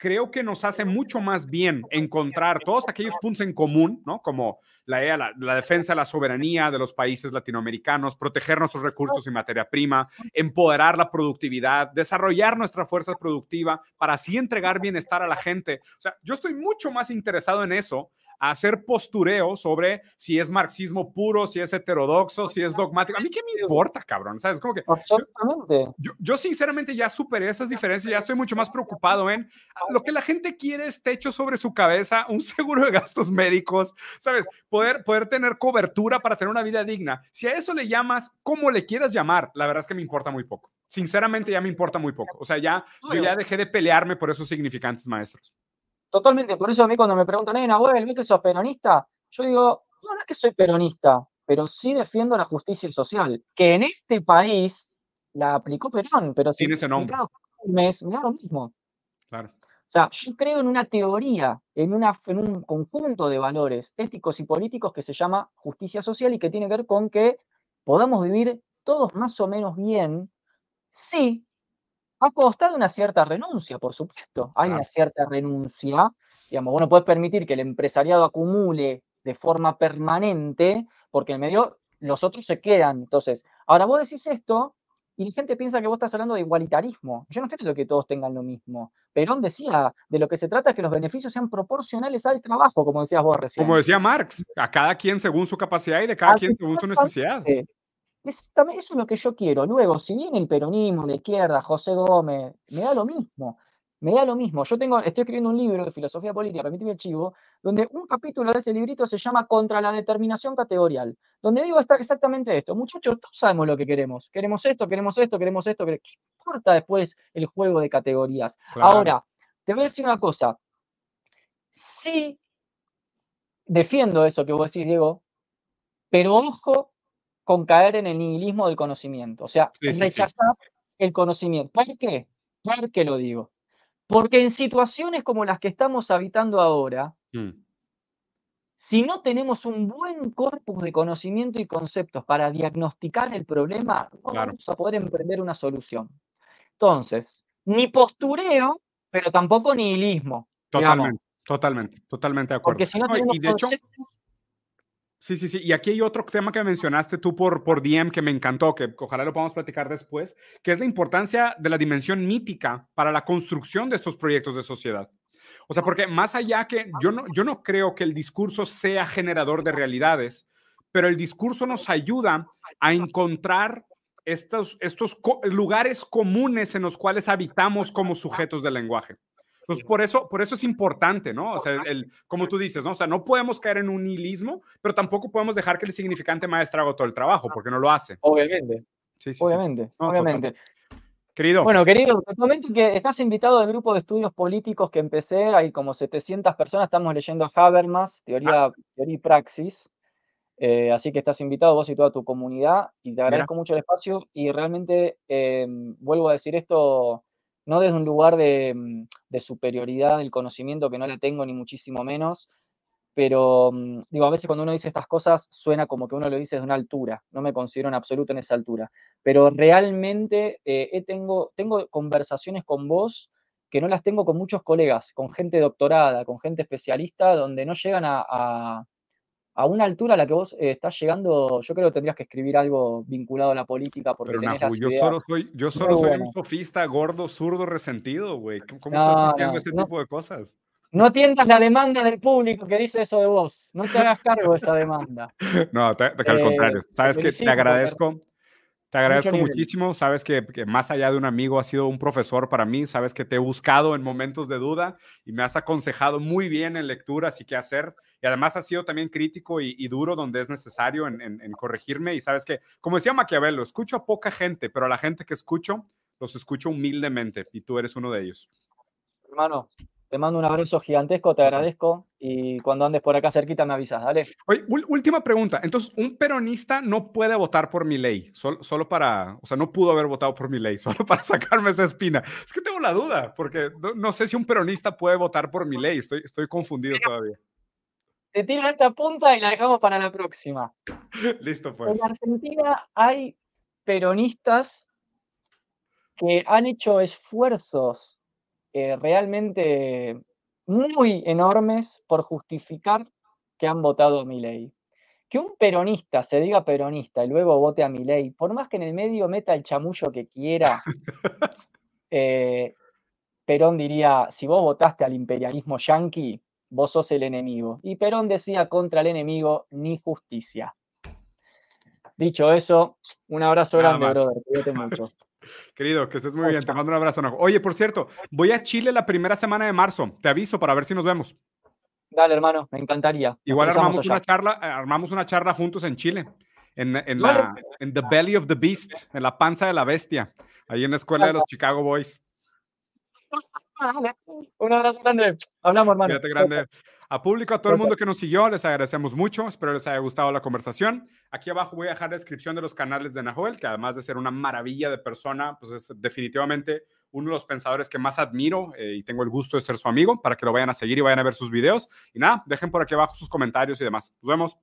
creo que nos hace mucho más bien encontrar todos aquellos puntos en común, ¿no? Como la, la, la, defensa de la soberanía de los países latinoamericanos, proteger nuestros recursos y materia prima, empoderar la productividad, desarrollar nuestra fuerza productiva para así entregar bienestar a la gente. O sea, yo estoy mucho más interesado en eso hacer postureo sobre si es marxismo puro, si es heterodoxo, si es dogmático. A mí qué me importa, cabrón, ¿sabes? Como que Absolutamente. Yo, yo, sinceramente ya superé esas diferencias, ya estoy mucho más preocupado en lo que la gente quiere es techo sobre su cabeza, un seguro de gastos médicos, ¿sabes? Poder, poder tener cobertura para tener una vida digna. Si a eso le llamas, como le quieras llamar, la verdad es que me importa muy poco. Sinceramente ya me importa muy poco. O sea, ya, yo ya dejé de pelearme por esos significantes maestros. Totalmente, por eso a mí cuando me preguntan, eh, Nahuel, ¿ves que sos peronista? Yo digo, no, no es que soy peronista, pero sí defiendo la justicia social, que en este país la aplicó Perón, pero si ese nombre. Mes, me da lo mismo. Claro. O sea, yo creo en una teoría, en, una, en un conjunto de valores éticos y políticos que se llama justicia social y que tiene que ver con que podamos vivir todos más o menos bien si ha costado una cierta renuncia, por supuesto. Hay una cierta renuncia. Digamos, bueno, puedes permitir que el empresariado acumule de forma permanente, porque en medio los otros se quedan. Entonces, ahora vos decís esto y la gente piensa que vos estás hablando de igualitarismo. Yo no estoy diciendo que todos tengan lo mismo. Perón decía, de lo que se trata es que los beneficios sean proporcionales al trabajo, como decías vos recién. Como decía Marx, a cada quien según su capacidad y de cada quien según su necesidad. Eso es lo que yo quiero. Luego, si viene el peronismo, la izquierda, José Gómez, me da lo mismo. Me da lo mismo. Yo tengo, estoy escribiendo un libro de filosofía política, permíteme el chivo, donde un capítulo de ese librito se llama Contra la determinación categorial, donde digo exactamente esto. Muchachos, todos sabemos lo que queremos. Queremos esto, queremos esto, queremos esto. ¿Qué importa después el juego de categorías? Ahora, te voy a decir una cosa. Sí defiendo eso que vos decís, Diego, pero ojo con caer en el nihilismo del conocimiento, o sea, rechazar el conocimiento. ¿Por qué? ¿Por qué lo digo? Porque en situaciones como las que estamos habitando ahora, mm. si no tenemos un buen corpus de conocimiento y conceptos para diagnosticar el problema, no vamos a poder emprender una solución. Entonces, ni postureo, pero tampoco nihilismo. Totalmente, totalmente, totalmente de acuerdo. Porque si no tenemos Sí, sí, sí. Y aquí hay otro tema que mencionaste tú por, por DM que me encantó, que ojalá lo podamos platicar después, que es la importancia de la dimensión mítica para la construcción de estos proyectos de sociedad. O sea, porque más allá que yo no, yo no creo que el discurso sea generador de realidades, pero el discurso nos ayuda a encontrar estos, estos lugares comunes en los cuales habitamos como sujetos del lenguaje. Pues por eso, por eso es importante, ¿no? O sea, el, como tú dices, ¿no? O sea, no podemos caer en un nihilismo, pero tampoco podemos dejar que el significante maestro haga todo el trabajo, porque no lo hace. Obviamente. Sí, sí, obviamente, obviamente. Querido. Bueno, querido, te comento que estás invitado al grupo de estudios políticos que empecé, hay como 700 personas, estamos leyendo Habermas, teoría, ah. teoría y praxis, eh, así que estás invitado vos y toda tu comunidad, y te agradezco mucho el espacio, y realmente, em, vuelvo a decir esto, no desde un lugar mm, de, superioridad del conocimiento que no la tengo ni muchísimo menos, pero mm, digo, a veces cuando uno dice estas cosas suena como que uno lo dice de una altura, no me considero en absoluto en esa altura, pero realmente eh, tengo, tengo conversaciones con vos que no las tengo con muchos colegas, con gente doctorada, con gente especialista, donde no llegan a una altura a la que vos eh, estás llegando, yo creo que tendrías que escribir algo vinculado a la política. Porque yo solo soy, yo solo soy un sofista gordo, zurdo, resentido, güey. ¿Cómo estás diciendo este tipo de cosas? No atiendas la demanda del público que dice eso de vos. No te hagas cargo de esa demanda. no, al eh, contrario. Sabes que te agradezco. Te agradezco muchísimo. Sabes que, que, más allá de un amigo, has sido un profesor para mí. Sabes que te he buscado en momentos de duda y me has aconsejado muy bien en lecturas y qué hacer. Y además has sido también crítico y, duro donde es necesario en, en, corregirme. Y sabes que, como decía Maquiavelo, escucho a poca gente, pero a la gente que escucho, los escucho humildemente y tú eres uno de ellos. Hermano, te mando un abrazo gigantesco, te agradezco y cuando andes por acá cerquita me avisas, dale. Oye, última pregunta. Entonces, un peronista no puede votar por mi ley, solo, solo, para, o sea, no pudo haber votado por mi ley, solo para sacarme esa espina. Es que tengo la duda, porque no, sé si un peronista puede votar por mi ley, estoy, estoy confundido todavía. Te tiro esta punta y la dejamos para la próxima. Listo, pues. En Argentina hay peronistas que han hecho esfuerzos eh, realmente muy enormes por justificar que han votado a mi ley. Que un peronista se diga peronista y luego vote a mi ley, por más que en el medio meta el chamullo que quiera, eh, Perón diría, si vos votaste al imperialismo yanqui, vos sos el enemigo. Y Perón decía contra el enemigo, ni justicia. Dicho eso, un abrazo grande, brother. Cuídate mucho. Querido, que estés muy bien. Te mando un abrazo. Oye, por cierto, voy a Chile la primera semana de marzo. Te aviso para ver si nos vemos. Dale, hermano, me encantaría. Igual armamos una charla, eh, armamos una charla juntos en Chile, en, en la en The Belly of the Beast, en la panza de la bestia, ahí en la escuela de los Chicago Boys. Un abrazo grande. Hablamos, hermano. Fíjate grande. A público, a todo el mundo que nos siguió, les agradecemos mucho. Espero les haya gustado la conversación. Aquí abajo voy a dejar la descripción de los canales de Nahuel, que además de ser una maravilla de persona, pues es definitivamente uno de los pensadores que más admiro eh, y tengo el gusto de ser su amigo para que lo vayan a seguir y vayan a ver sus videos. Y nada, dejen por aquí abajo sus comentarios y demás. Nos vemos.